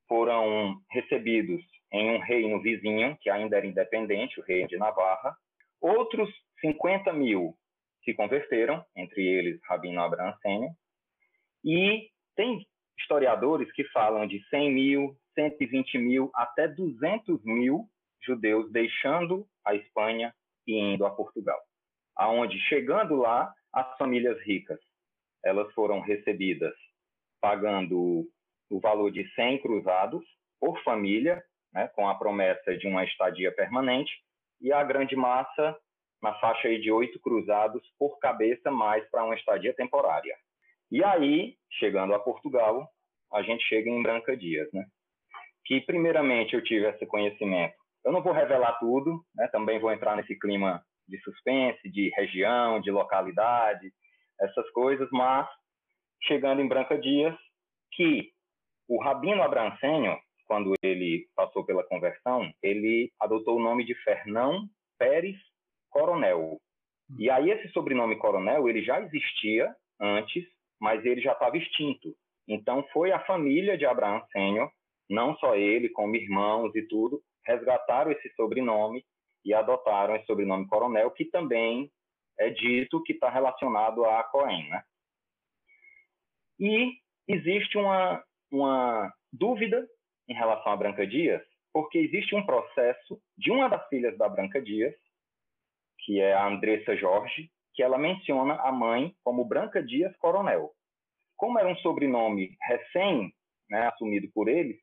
foram recebidos em um reino vizinho, que ainda era independente, o reino de Navarra. Outros 50 mil se converteram, entre eles Rabino Abraham Sênior. E tem historiadores que falam de 100 mil, 120 mil até 200 mil judeus deixando a Espanha e indo a Portugal. Aonde chegando lá, as famílias ricas, elas foram recebidas pagando o valor de 100 cruzados por família, né, com a promessa de uma estadia permanente, e a grande massa na faixa de oito cruzados por cabeça, mais para uma estadia temporária. E aí, chegando a Portugal, a gente chega em Branca Dias, né? que primeiramente eu tive esse conhecimento. Eu não vou revelar tudo, né? também vou entrar nesse clima de suspense, de região, de localidade, essas coisas, mas chegando em Branca Dias, que o Rabino Abrancênio, quando ele passou pela conversão, ele adotou o nome de Fernão Pérez Coronel. E aí esse sobrenome Coronel, ele já existia antes, mas ele já estava extinto. Então foi a família de Sênior não só ele, como irmãos e tudo, resgataram esse sobrenome e adotaram esse sobrenome Coronel, que também é dito que está relacionado a Cohen, né? E existe uma, uma dúvida em relação a Branca Dias, porque existe um processo de uma das filhas da Branca Dias, que é a Andressa Jorge, que ela menciona a mãe como Branca Dias Coronel. Como era um sobrenome recém né, assumido por eles,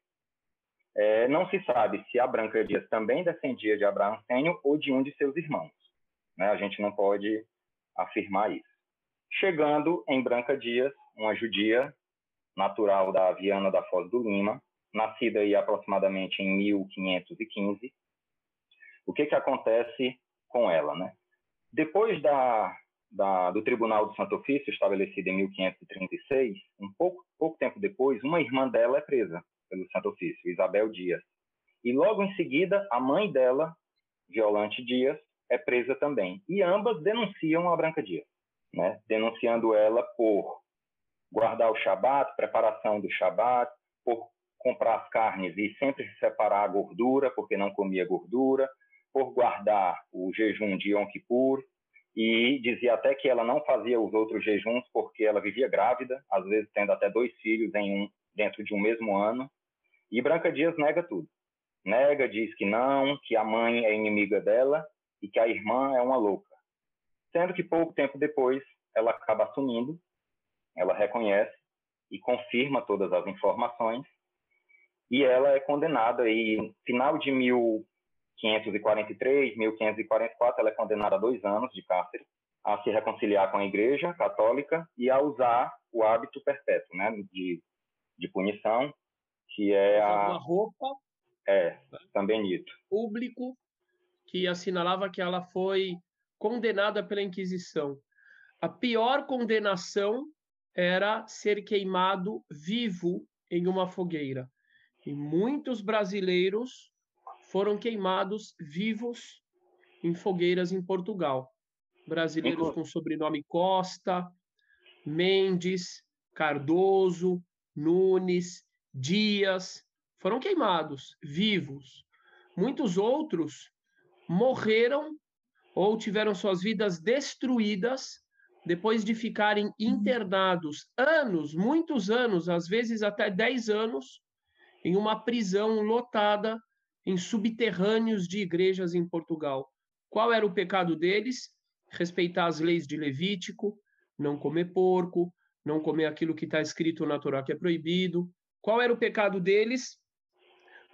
é, não se sabe se a Branca Dias também descendia de Abraão Sênior ou de um de seus irmãos. Né? A gente não pode afirmar isso. Chegando em Branca Dias, uma judia natural da Viana da Foz do Lima, nascida aí aproximadamente em 1515, o que, que acontece com ela? Né? Depois da, da, do Tribunal do Santo Ofício, estabelecido em 1536, um pouco, pouco tempo depois, uma irmã dela é presa pelo Santo Ofício, Isabel Dias. E logo em seguida, a mãe dela, Violante Dias, é presa também. E ambas denunciam a Branca Dias, né? denunciando ela por guardar o Shabat, preparação do Shabat, por comprar as carnes e sempre separar a gordura, porque não comia gordura, por guardar o jejum de Yom Kippur, e dizia até que ela não fazia os outros jejuns porque ela vivia grávida, às vezes tendo até dois filhos em um, dentro de um mesmo ano, e Branca Dias nega tudo. Nega, diz que não, que a mãe é inimiga dela e que a irmã é uma louca. Sendo que pouco tempo depois ela acaba assumindo, ela reconhece e confirma todas as informações e ela é condenada aí final de 1543, 1544, ela é condenada a dois anos de cárcere a se reconciliar com a Igreja Católica e a usar o hábito perpétuo, né, de, de punição, que é a Uma roupa é São Benito. público que assinalava que ela foi condenada pela Inquisição. A pior condenação era ser queimado vivo em uma fogueira. E muitos brasileiros foram queimados vivos em fogueiras em Portugal. Brasileiros Inclu- com sobrenome Costa, Mendes, Cardoso, Nunes, Dias, foram queimados vivos. Muitos outros morreram ou tiveram suas vidas destruídas depois de ficarem internados anos, muitos anos, às vezes até 10 anos, em uma prisão lotada em subterrâneos de igrejas em Portugal. Qual era o pecado deles? Respeitar as leis de Levítico, não comer porco, não comer aquilo que está escrito na Torá que é proibido. Qual era o pecado deles?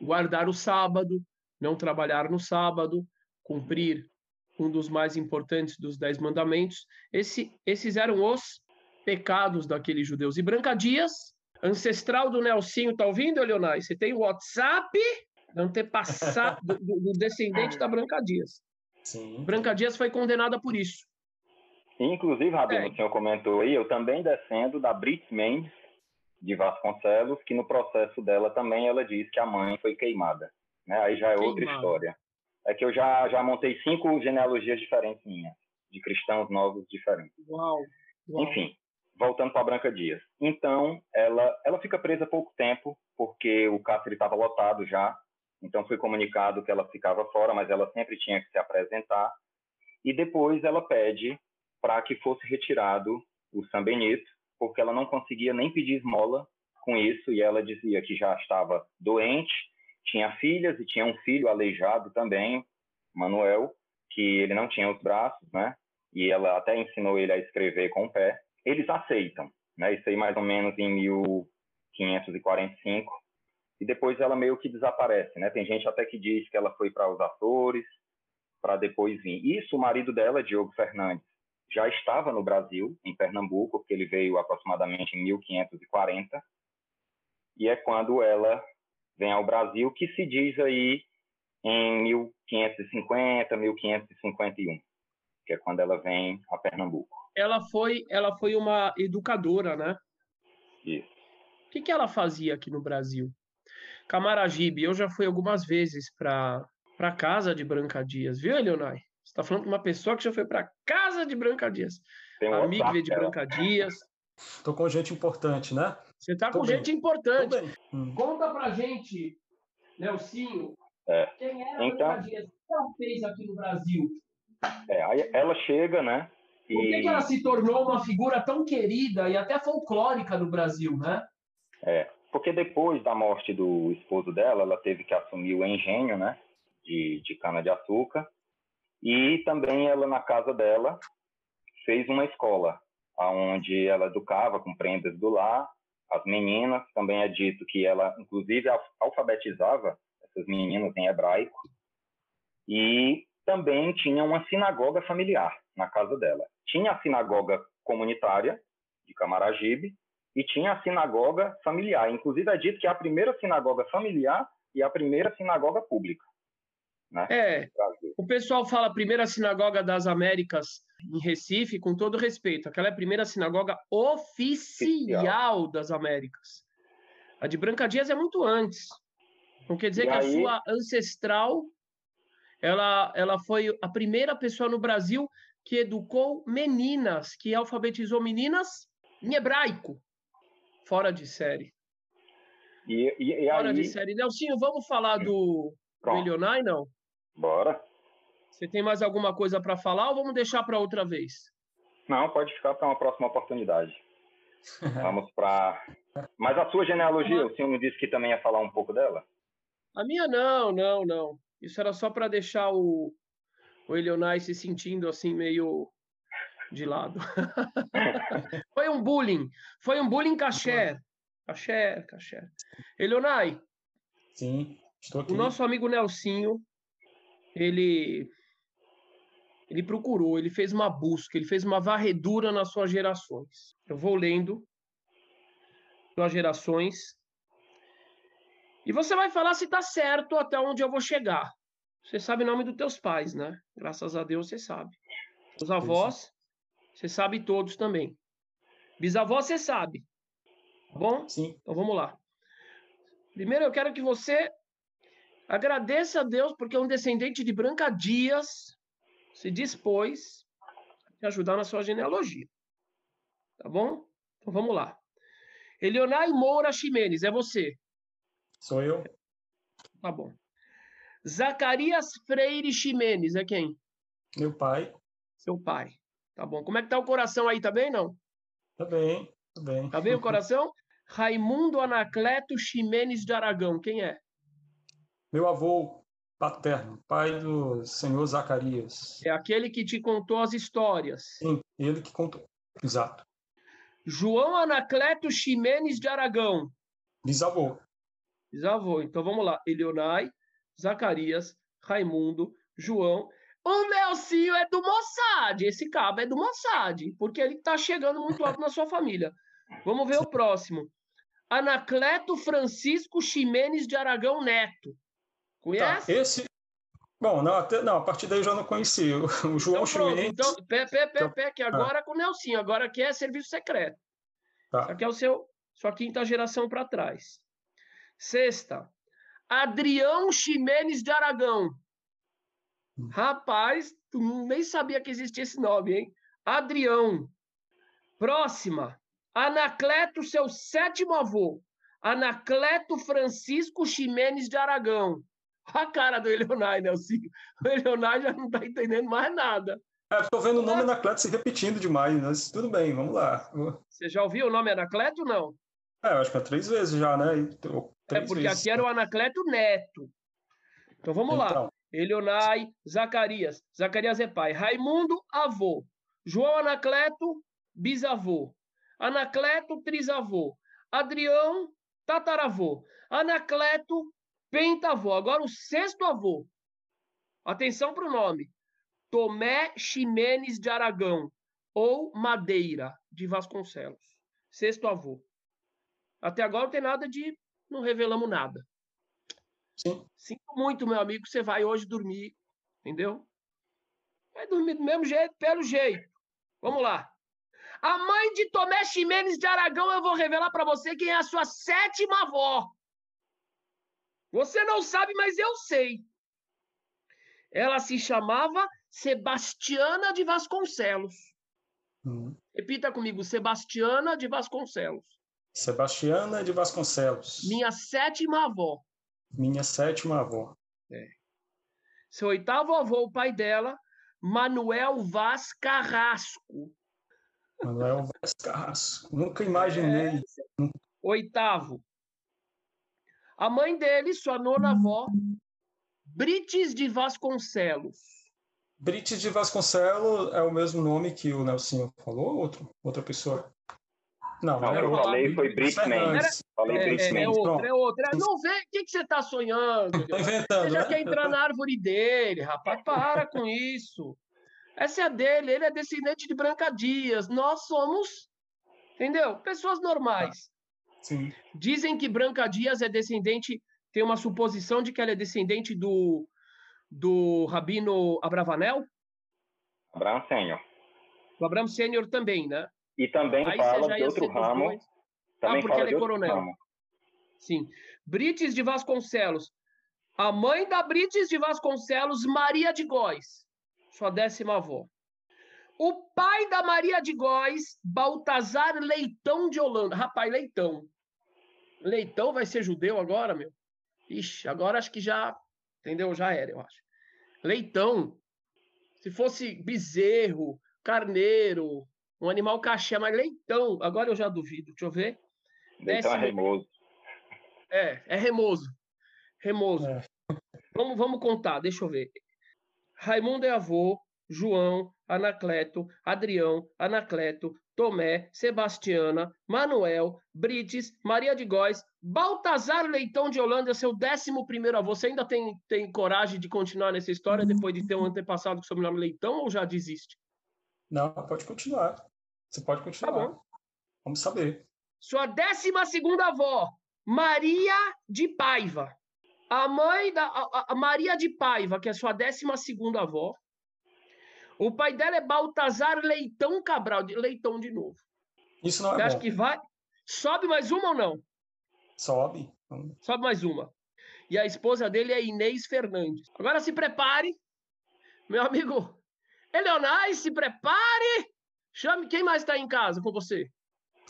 Guardar o sábado, não trabalhar no sábado, cumprir um dos mais importantes dos dez mandamentos. Esse, esses eram os pecados daqueles judeus. E Branca Dias, ancestral do Nelsinho, tá ouvindo, Leonai? Você tem o WhatsApp do antepassado, do, do, do descendente da Branca Dias. Sim. Branca Dias foi condenada por isso. Inclusive, Rabino, É. o senhor comentou aí, eu também descendo da Brits Mendes, de Vasconcelos, que no processo dela também ela diz que a mãe foi queimada. Né? Aí já é outra Queimada. história. É que eu já, já montei cinco genealogias diferentes minhas, de cristãos novos diferentes. Uau. uau. Enfim, voltando para Branca Dias. Então, ela, ela fica presa pouco tempo, porque o cárcere estava lotado já. Então, foi comunicado que ela ficava fora, mas ela sempre tinha que se apresentar. E depois ela pede para que fosse retirado o São Benito, porque ela não conseguia nem pedir esmola com isso, e ela dizia que já estava doente, tinha filhas e tinha um filho aleijado também, Manuel, que ele não tinha os braços, né? E ela até ensinou ele a escrever com o pé. Eles aceitam, né? Isso aí mais ou menos em 1545. E depois ela meio que desaparece, né? Tem gente até que diz que ela foi para os Açores, para depois vir. Isso o marido dela, Diogo Fernandes, já estava no Brasil, em Pernambuco, porque ele veio aproximadamente em 1540. E é quando ela vem ao Brasil, que se diz aí em 1550, 1551, que é quando ela vem a Pernambuco. Ela foi, ela foi uma educadora, né? Isso. O que, que ela fazia aqui no Brasil? Camaragibe, eu já fui algumas vezes para para casa de Branca Dias, viu, Leonai? Você está falando com uma pessoa que já foi para casa de Branca Dias. Tem um Amiga WhatsApp de dela. Branca Dias. Tô com gente importante, né? Você está com bem. gente importante. Hum. Conta pra gente, Nelsinho, É. quem era Então- Branca Dias? O que ela fez aqui no Brasil? É, aí ela chega, né? Por que, E que ela se tornou uma figura tão querida e até folclórica no Brasil, né? É, porque depois da morte do esposo dela, ela teve que assumir o engenho, né, de, de cana-de-açúcar. E também ela, na casa dela, fez uma escola, onde ela educava com prendas do lar as meninas. Também é dito que ela, inclusive, al- alfabetizava essas meninas em hebraico. E também tinha uma sinagoga familiar na casa dela. Tinha a sinagoga comunitária de Camaragibe, e tinha a sinagoga familiar. Inclusive, é dito que é a primeira sinagoga familiar e a primeira sinagoga pública né, É, o pessoal fala primeira sinagoga das Américas em Recife, com todo respeito. Aquela é a primeira sinagoga oficial das Américas. A de Branca Dias é muito antes. Não quer dizer E que a aí- sua ancestral ela, ela foi a primeira pessoa no Brasil que educou meninas, que alfabetizou meninas em hebraico. Fora de série. E, e, e Fora aí, de série. Nelsinho, vamos falar do, do pronto, Elionai, não? bora. Você tem mais alguma coisa para falar ou vamos deixar para outra vez? Não, pode ficar para uma próxima oportunidade. Vamos para... Mas a sua genealogia, o senhor me disse que também ia falar um pouco dela? A minha não, não, não. Isso era só para deixar o, o Elionai se sentindo assim meio de lado. foi um bullying, foi um bullying caché. Caché, caché. Elionai, Sim. O nosso amigo Nelsinho, ele ele procurou, ele fez uma busca, ele fez uma varredura nas suas gerações. Eu vou lendo suas gerações. E você vai falar se está certo até onde eu vou chegar. Você sabe o nome dos teus pais, né? Graças a Deus você sabe. Os avós, você sabe todos também. Bisavó, você sabe. Tá bom? Sim. Então vamos lá. Primeiro eu quero que você agradeça a Deus porque um descendente de Branca Dias se dispôs a te ajudar na sua genealogia. Tá bom? Então vamos lá. Elionai Moura Ximenes, é você. Sou eu. Tá bom. Zacarias Freire Ximenes, é quem? Meu pai. Seu pai. Tá bom. Como é que tá o coração aí, tá bem, não? Tá bem, tá bem. Tá bem o coração? Raimundo Anacleto Ximenes de Aragão, quem é? Meu avô paterno, pai do senhor Zacarias. É aquele que te contou as histórias. Sim, ele que contou. Exato. João Anacleto Ximenes de Aragão. Bisavô. Bisavô. Então vamos lá. Elionai, Zacarias, Raimundo, João. O Nelsinho é do Mossad. Esse cabo é do Mossad, porque ele está chegando muito alto na sua família. Vamos ver o próximo. Anacleto Francisco Ximenes de Aragão Neto. Tá, Conhece? esse. Bom, não, até, não, a partir daí eu já não conheci. O, o João então, pronto. Chimenez. Então, pé, pé, pé, Então, pé, que agora é com o Nelsinho. Agora aqui é serviço secreto. Tá. Isso aqui é o seu, sua quinta geração para trás. Sexta, Adrião Ximenes de Aragão. Hum. Rapaz, tu nem sabia que existia esse nome, hein? Adrião. Próxima, Anacleto, seu sétimo avô. Anacleto Francisco Ximenes de Aragão. A cara do Eleonai, Nelsinho. O Eleonai já não está entendendo mais nada. É, tô vendo o nome Anacleto se repetindo demais, mas tudo bem, vamos lá. Você já ouviu o nome Anacleto ou não? É, eu acho que é três vezes já, né? É três porque vezes. aqui era o Anacleto Neto. Então vamos lá. Então, Elionai, Zacarias. Zacarias é pai. Raimundo, avô. João Anacleto, bisavô. Anacleto, trisavô. Adrião, tataravô. Anacleto, pentavô. Agora o sexto avô. Atenção para o nome. Tomé Ximenes de Aragão ou Madeira de Vasconcelos. Sexto avô. Até agora não tem nada de. Não revelamos nada. sim. Sinto muito, meu amigo, você vai hoje dormir, entendeu? Vai dormir do mesmo jeito, pelo jeito. Vamos lá. A mãe de Tomé Ximenes de Aragão, eu vou revelar para você quem é a sua sétima avó. Você não sabe, mas eu sei. Ela se chamava Sebastiana de Vasconcelos. Hum. Repita comigo, Sebastiana de Vasconcelos. Sebastiana de Vasconcelos. Minha sétima avó. Minha sétima avó. Seu oitavo avô, o pai dela, Manuel Vaz Carrasco. Manuel Vaz Carrasco. Nunca imaginei. Oitavo. A mãe dele, sua nona avó, Brites de Vasconcelos. Brites de Vasconcelos é o mesmo nome que o Nelsinho falou? ou Outro, outra pessoa? Não, Não, era eu falei foi Brit Fernandes. Falei É, é, é Mendes. outra, é outra. Não vê, o que, que você está sonhando? Tô Você inventando, já né? quer entrar na árvore dele, rapaz. Para com isso. Essa é a dele, ele é descendente de Branca Dias. Nós somos, entendeu? Pessoas normais. Sim. Dizem que Branca Dias é descendente, tem uma suposição de que ela é descendente do, do Rabino Abravanel, Abraão Sênior. do Abraham Sênior também, né? E também Aí fala de outro ramo. dois. Também Ah, porque fala ele é coronel. ramo. Sim. Brites de Vasconcelos. A mãe da Brites de Vasconcelos, Maria de Góis, sua décima avó. O pai da Maria de Góis, Baltazar Leitão de Holanda. Rapaz, Leitão. Leitão vai ser judeu agora, meu? Ixi, agora acho que já, entendeu? Já era, eu acho. Leitão. Se fosse bezerro, carneiro, um animal caché, mas leitão, agora eu já duvido. Deixa eu ver. Então é remoso. É, é remoso. Remoso. É. Vamos, vamos contar, deixa eu ver. Raimundo é avô, João, Anacleto, Adrião, Anacleto, Tomé, Sebastiana, Manuel, Brites, Maria de Góis, Baltazar Leitão de Holanda, seu décimo primeiro avô. Você ainda tem, tem coragem de continuar nessa história depois de ter um antepassado com o sobrenome Leitão ou já desiste? Não, pode continuar. Você pode continuar. Tá Vamos saber. Sua décima segunda avó, Maria de Paiva. A mãe da a, a Maria de Paiva, que é sua décima segunda avó, o pai dela é Baltazar Leitão Cabral, de Leitão de novo. Isso não é Você bom. acha que vai? Sobe mais uma ou não? Sobe. Sobe mais uma. E a esposa dele é Inês Fernandes. Agora se prepare, meu amigo Eleonai, se prepare. Chame quem mais está em casa com você.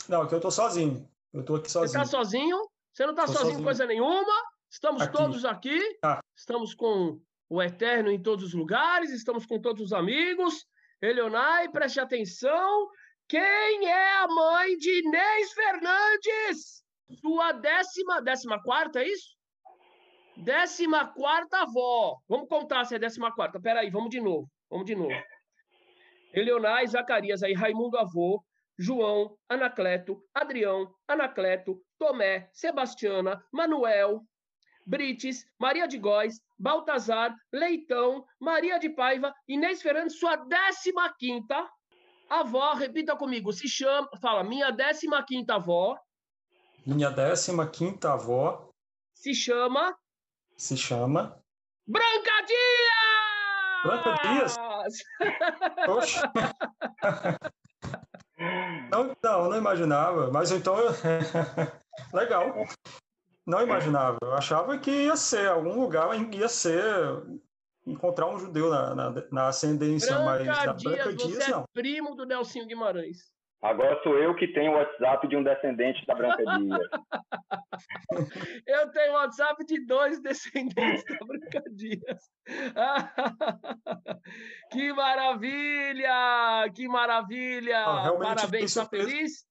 Não, aqui eu tô sozinho. Eu tô aqui sozinho. Você está sozinho? Você não está sozinho, sozinho coisa nenhuma. Estamos aqui. todos aqui. Ah. Estamos com o Eterno em todos os lugares, estamos com todos os amigos. Eleonai, preste atenção. Quem é a mãe de Inês Fernandes? Sua décima, décima quarta, é isso? Décima quarta avó. Vamos contar se é décima quarta. Peraí, vamos de novo. Vamos de novo. Eleonai, Zacarias, aí Raimundo avô, João, Anacleto, Adrião, Anacleto, Tomé, Sebastiana, Manuel, Brites, Maria de Góis, Baltazar, Leitão, Maria de Paiva, Inês Fernandes, sua décima quinta avó, repita comigo, se chama, fala, minha décima quinta avó. Minha décima quinta avó. Se chama. Se chama. Branca Dias! Branca Dias? Poxa. Não, não, não imaginava, mas então legal. Não imaginava. Eu achava que ia ser, algum lugar ia ser encontrar um judeu na, na, na ascendência, Branca mas na Dias, Branca Dias você não. É primo do Nelsinho Guimarães. Agora sou eu que tenho o WhatsApp de um descendente da Branca Dias. eu tenho o WhatsApp de dois descendentes da Branca Dias. que maravilha! Que maravilha! Ah, Parabéns, está feliz?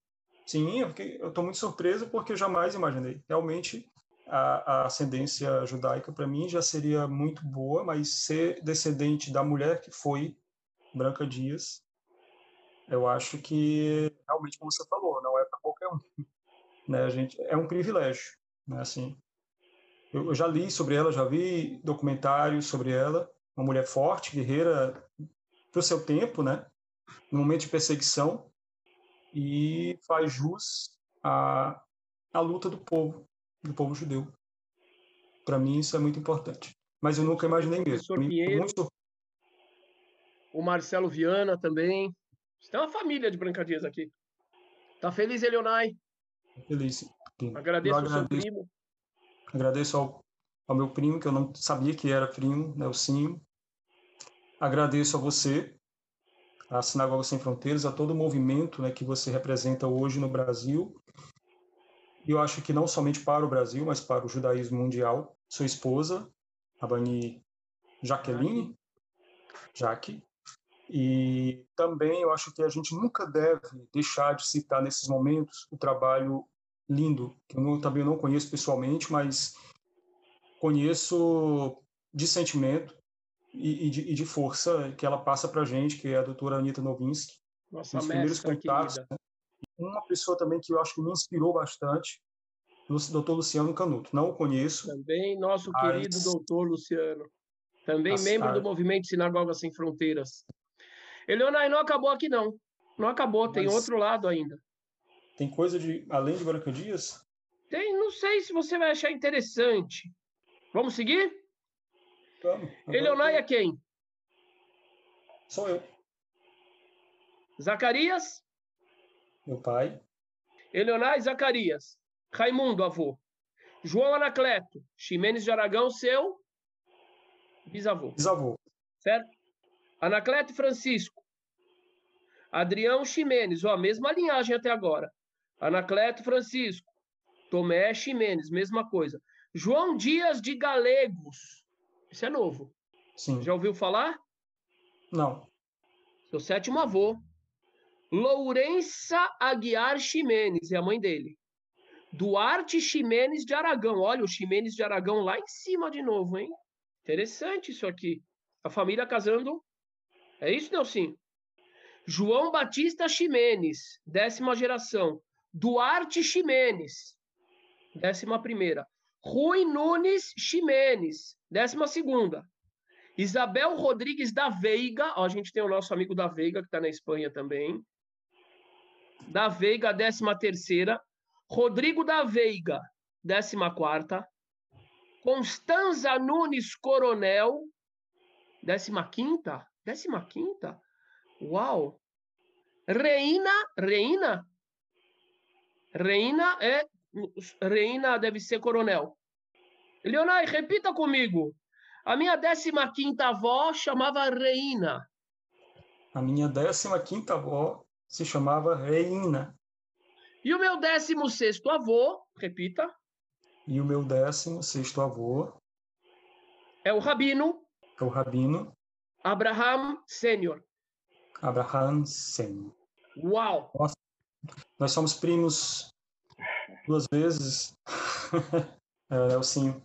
Sim, eu estou muito surpreso porque eu jamais imaginei. Realmente, a, a ascendência judaica para mim já seria muito boa, mas ser descendente da mulher que foi Branca Dias, eu acho que realmente, como você falou, não é para qualquer um. Né? Gente é um privilégio, né? Assim, eu, eu já li sobre ela, já vi documentários sobre ela, uma mulher forte, guerreira para o seu tempo, né? No momento de perseguição e faz jus à, à luta do povo, do povo judeu. Para mim isso é muito importante. Mas eu nunca imaginei mesmo. Muito... O Marcelo Viana também. Tem uma família de Brancadias aqui. Tá feliz, Eleonai? Feliz. Sim. Agradeço ao seu primo. Agradeço ao, ao, meu primo, que eu não sabia que era primo, Nelsinho. Agradeço a você, a Sinagoga Sem Fronteiras, a todo o movimento né, que você representa hoje no Brasil. E eu acho que não somente para o Brasil, mas para o judaísmo mundial. Sua esposa, a Bani Jaqueline, Jaque. E também eu acho que a gente nunca deve deixar de citar nesses momentos o trabalho lindo, que eu não, também não conheço pessoalmente, mas conheço de sentimento e, e, de, e de, força que ela passa para a gente, que é a doutora Anitta Novinsky. Nossa, Os primeiros contatos. Né? Uma pessoa também que eu acho que me inspirou bastante, o doutor Luciano Canuto. Não o conheço. Também nosso mas... querido doutor Luciano. Também As... membro do movimento Sinagoga Sem Fronteiras. Eleonai, não acabou aqui, não. Não acabou, tem Mas outro lado ainda. Tem coisa de além de Branca Dias? Tem, não sei se você vai achar interessante. Vamos seguir? Eleonai é quem? Sou eu. Zacarias? Meu pai. Eleonai Zacarias. Raimundo, avô. João Anacleto. Ximenes de Aragão, seu bisavô. Bisavô. Certo? Anacleto Francisco. Adrião Ximenes, ó, mesma linhagem até agora. Anacleto Francisco. Tomé Ximenes, mesma coisa. João Dias de Galegos. Isso é novo. Sim. Já ouviu falar? Não. Seu sétimo avô. Lourença Aguiar Ximenes, é a mãe dele. Duarte Ximenes de Aragão. Olha, o Ximenes de Aragão lá em cima de novo, hein? Interessante isso aqui. A família casando É isso, Nelson? João Batista Ximenes, décima geração. Duarte Ximenes, décima primeira. Rui Nunes Ximenes, décima segunda. Isabel Rodrigues da Veiga, ó, a gente tem o nosso amigo da Veiga, que está na Espanha também. Da Veiga, décima terceira. Rodrigo da Veiga, décima quarta. Constanza Nunes Coronel, décima quinta. Décima quinta? Uau! Reina, Reina? Reina é. Reina deve ser coronel. Leonai, repita comigo. A minha 15 avó chamava Reina. A minha 15 avó se chamava Reina. E o meu 16 avô, repita. E o meu 16 avô é o Rabino. É o Rabino. Abraham Sênior. Abraham Sênior. Uau! Nossa, nós somos primos duas vezes. é, Nelsinho.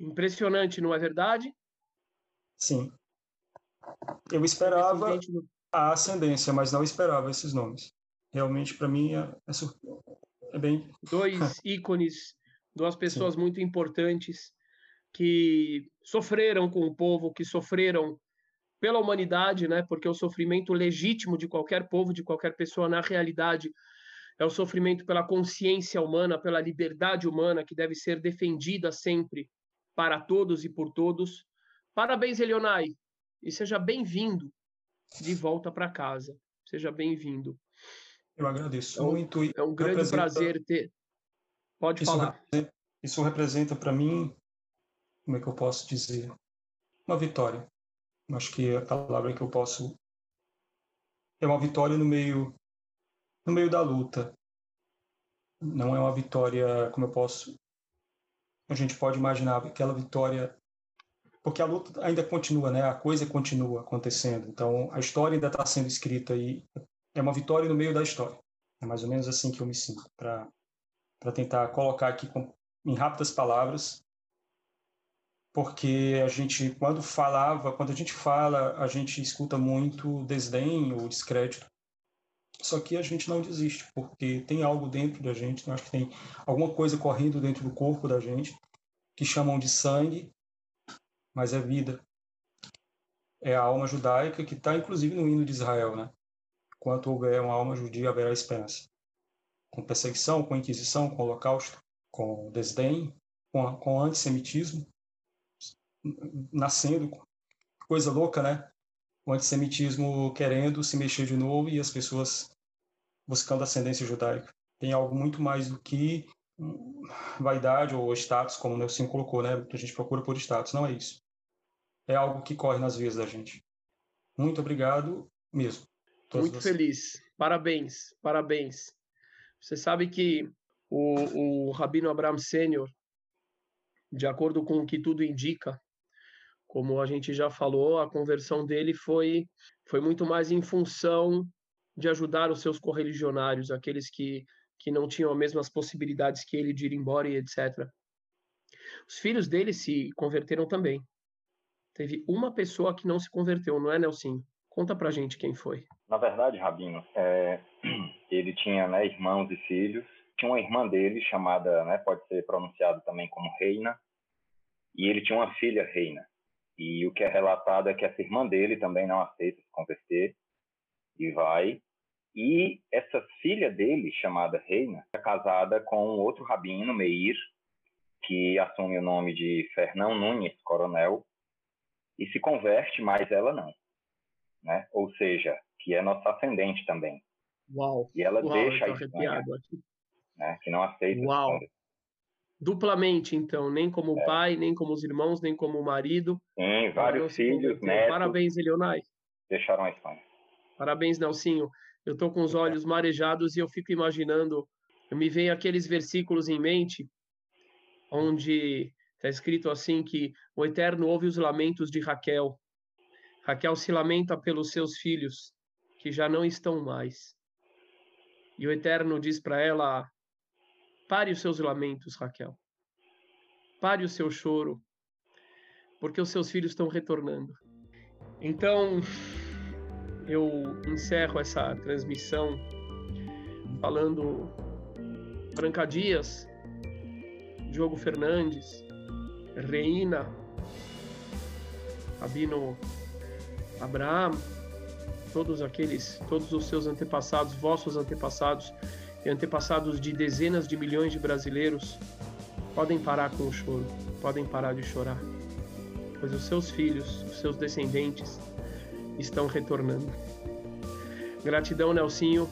Impressionante, não é verdade? Sim. Eu esperava a ascendência, mas não esperava esses nomes. Realmente, para mim, é, é, é, bem. Dois ícones, duas pessoas Sim. muito importantes que sofreram com o povo, que sofreram pela humanidade, né? Porque o sofrimento legítimo de qualquer povo, de qualquer pessoa, na realidade, é o sofrimento pela consciência humana, pela liberdade humana, que deve ser defendida sempre para todos e por todos. Parabéns, Elionai, e seja bem-vindo de volta para casa. Seja bem-vindo. Eu agradeço é um, muito. É um grande representa... prazer ter. Pode isso falar. Representa, isso representa para mim, como é que eu posso dizer? Uma vitória. Acho que é a palavra que eu posso é uma vitória no meio no meio da luta. Não é uma vitória como eu posso a gente pode imaginar aquela vitória porque a luta ainda continua, né? A coisa continua acontecendo. Então, a história ainda está sendo escrita e é uma vitória no meio da história. É mais ou menos assim que eu me sinto para para tentar colocar aqui com, em rápidas palavras, porque a gente quando falava, quando a gente fala, a gente escuta muito desdém ou descrédito. Só que a gente não desiste, porque tem algo dentro da gente, eu acho que tem alguma coisa correndo dentro do corpo da gente que chamam de sangue mas é vida. É a alma judaica que está, inclusive, no hino de Israel, né? Enquanto houver uma alma judia, haverá esperança. Com perseguição, com inquisição, com holocausto, com desdém, com, com antissemitismo, nascendo, coisa louca, né? O antissemitismo querendo se mexer de novo e as pessoas buscando ascendência judaica. Tem algo muito mais do que vaidade ou status, como o Nelson colocou, né? Que a gente procura por status. Não é isso. É algo que corre nas vias da gente. Muito obrigado mesmo. Muito vocês. feliz. Parabéns, parabéns. Você sabe que o, o Rabino Abraham Sênior, de acordo com o que tudo indica, como a gente já falou, a conversão dele foi, foi muito mais em função de ajudar os seus correligionários, aqueles que que não tinham as mesmas possibilidades que ele de ir embora e etc. Os filhos dele se converteram também. Teve uma pessoa que não se converteu, não é, Nelson? Conta pra gente quem foi. Na verdade, Rabino, é, ele tinha né, irmãos e filhos. Tinha uma irmã dele chamada, né, pode ser pronunciado também como Reina, e ele tinha uma filha Reina. E o que é relatado é que essa irmã dele também não aceita se converter e vai e essa filha dele, chamada Reina, é casada com outro rabino, Meir, que assume o nome de Fernão Nunes, coronel, e se converte, mas ela não. Né? Ou seja, que é nossa ascendente também. Uau! E ela Uau, deixa a Espanha, né? que não aceita. Uau! Duplamente, então, nem como é. pai, nem como os irmãos, nem como o marido. Sim, vários filhos, netos. Parabéns, Elionai. Deixaram a Espanha. Parabéns, Nelsinho eu estou com os olhos marejados e eu fico imaginando, me vem aqueles versículos em mente, onde está escrito assim que o Eterno ouve os lamentos de Raquel. Raquel se lamenta pelos seus filhos, que já não estão mais. E o Eterno diz para ela: pare os seus lamentos, Raquel. Pare o seu choro, porque os seus filhos estão retornando. Então, eu encerro essa transmissão falando Branca Dias, Diogo Fernandes, Reina, Abino Abraham, todos aqueles, todos os seus antepassados, vossos antepassados e antepassados de dezenas de milhões de brasileiros, podem parar com o choro, podem parar de chorar, pois os seus filhos, os seus descendentes estão retornando. Gratidão, Nelsinho,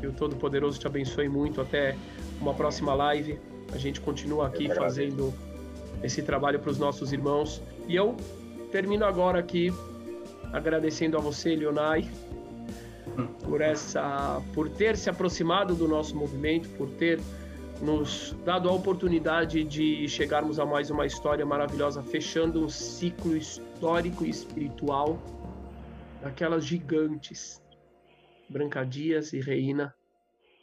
que o Todo-Poderoso te abençoe muito. Até uma próxima live. A gente continua aqui fazendo esse trabalho para os nossos irmãos. E eu termino agora aqui agradecendo a você, Leonai, por essa, por ter se aproximado do nosso movimento, por ter nos dado a oportunidade de chegarmos a mais uma história maravilhosa, fechando um ciclo histórico e espiritual daquelas gigantes, Brancadias e Reina,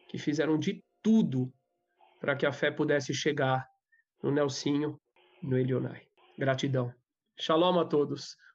que fizeram de tudo para que a fé pudesse chegar no Nelsinho, no Elionai. Gratidão. Shalom a todos.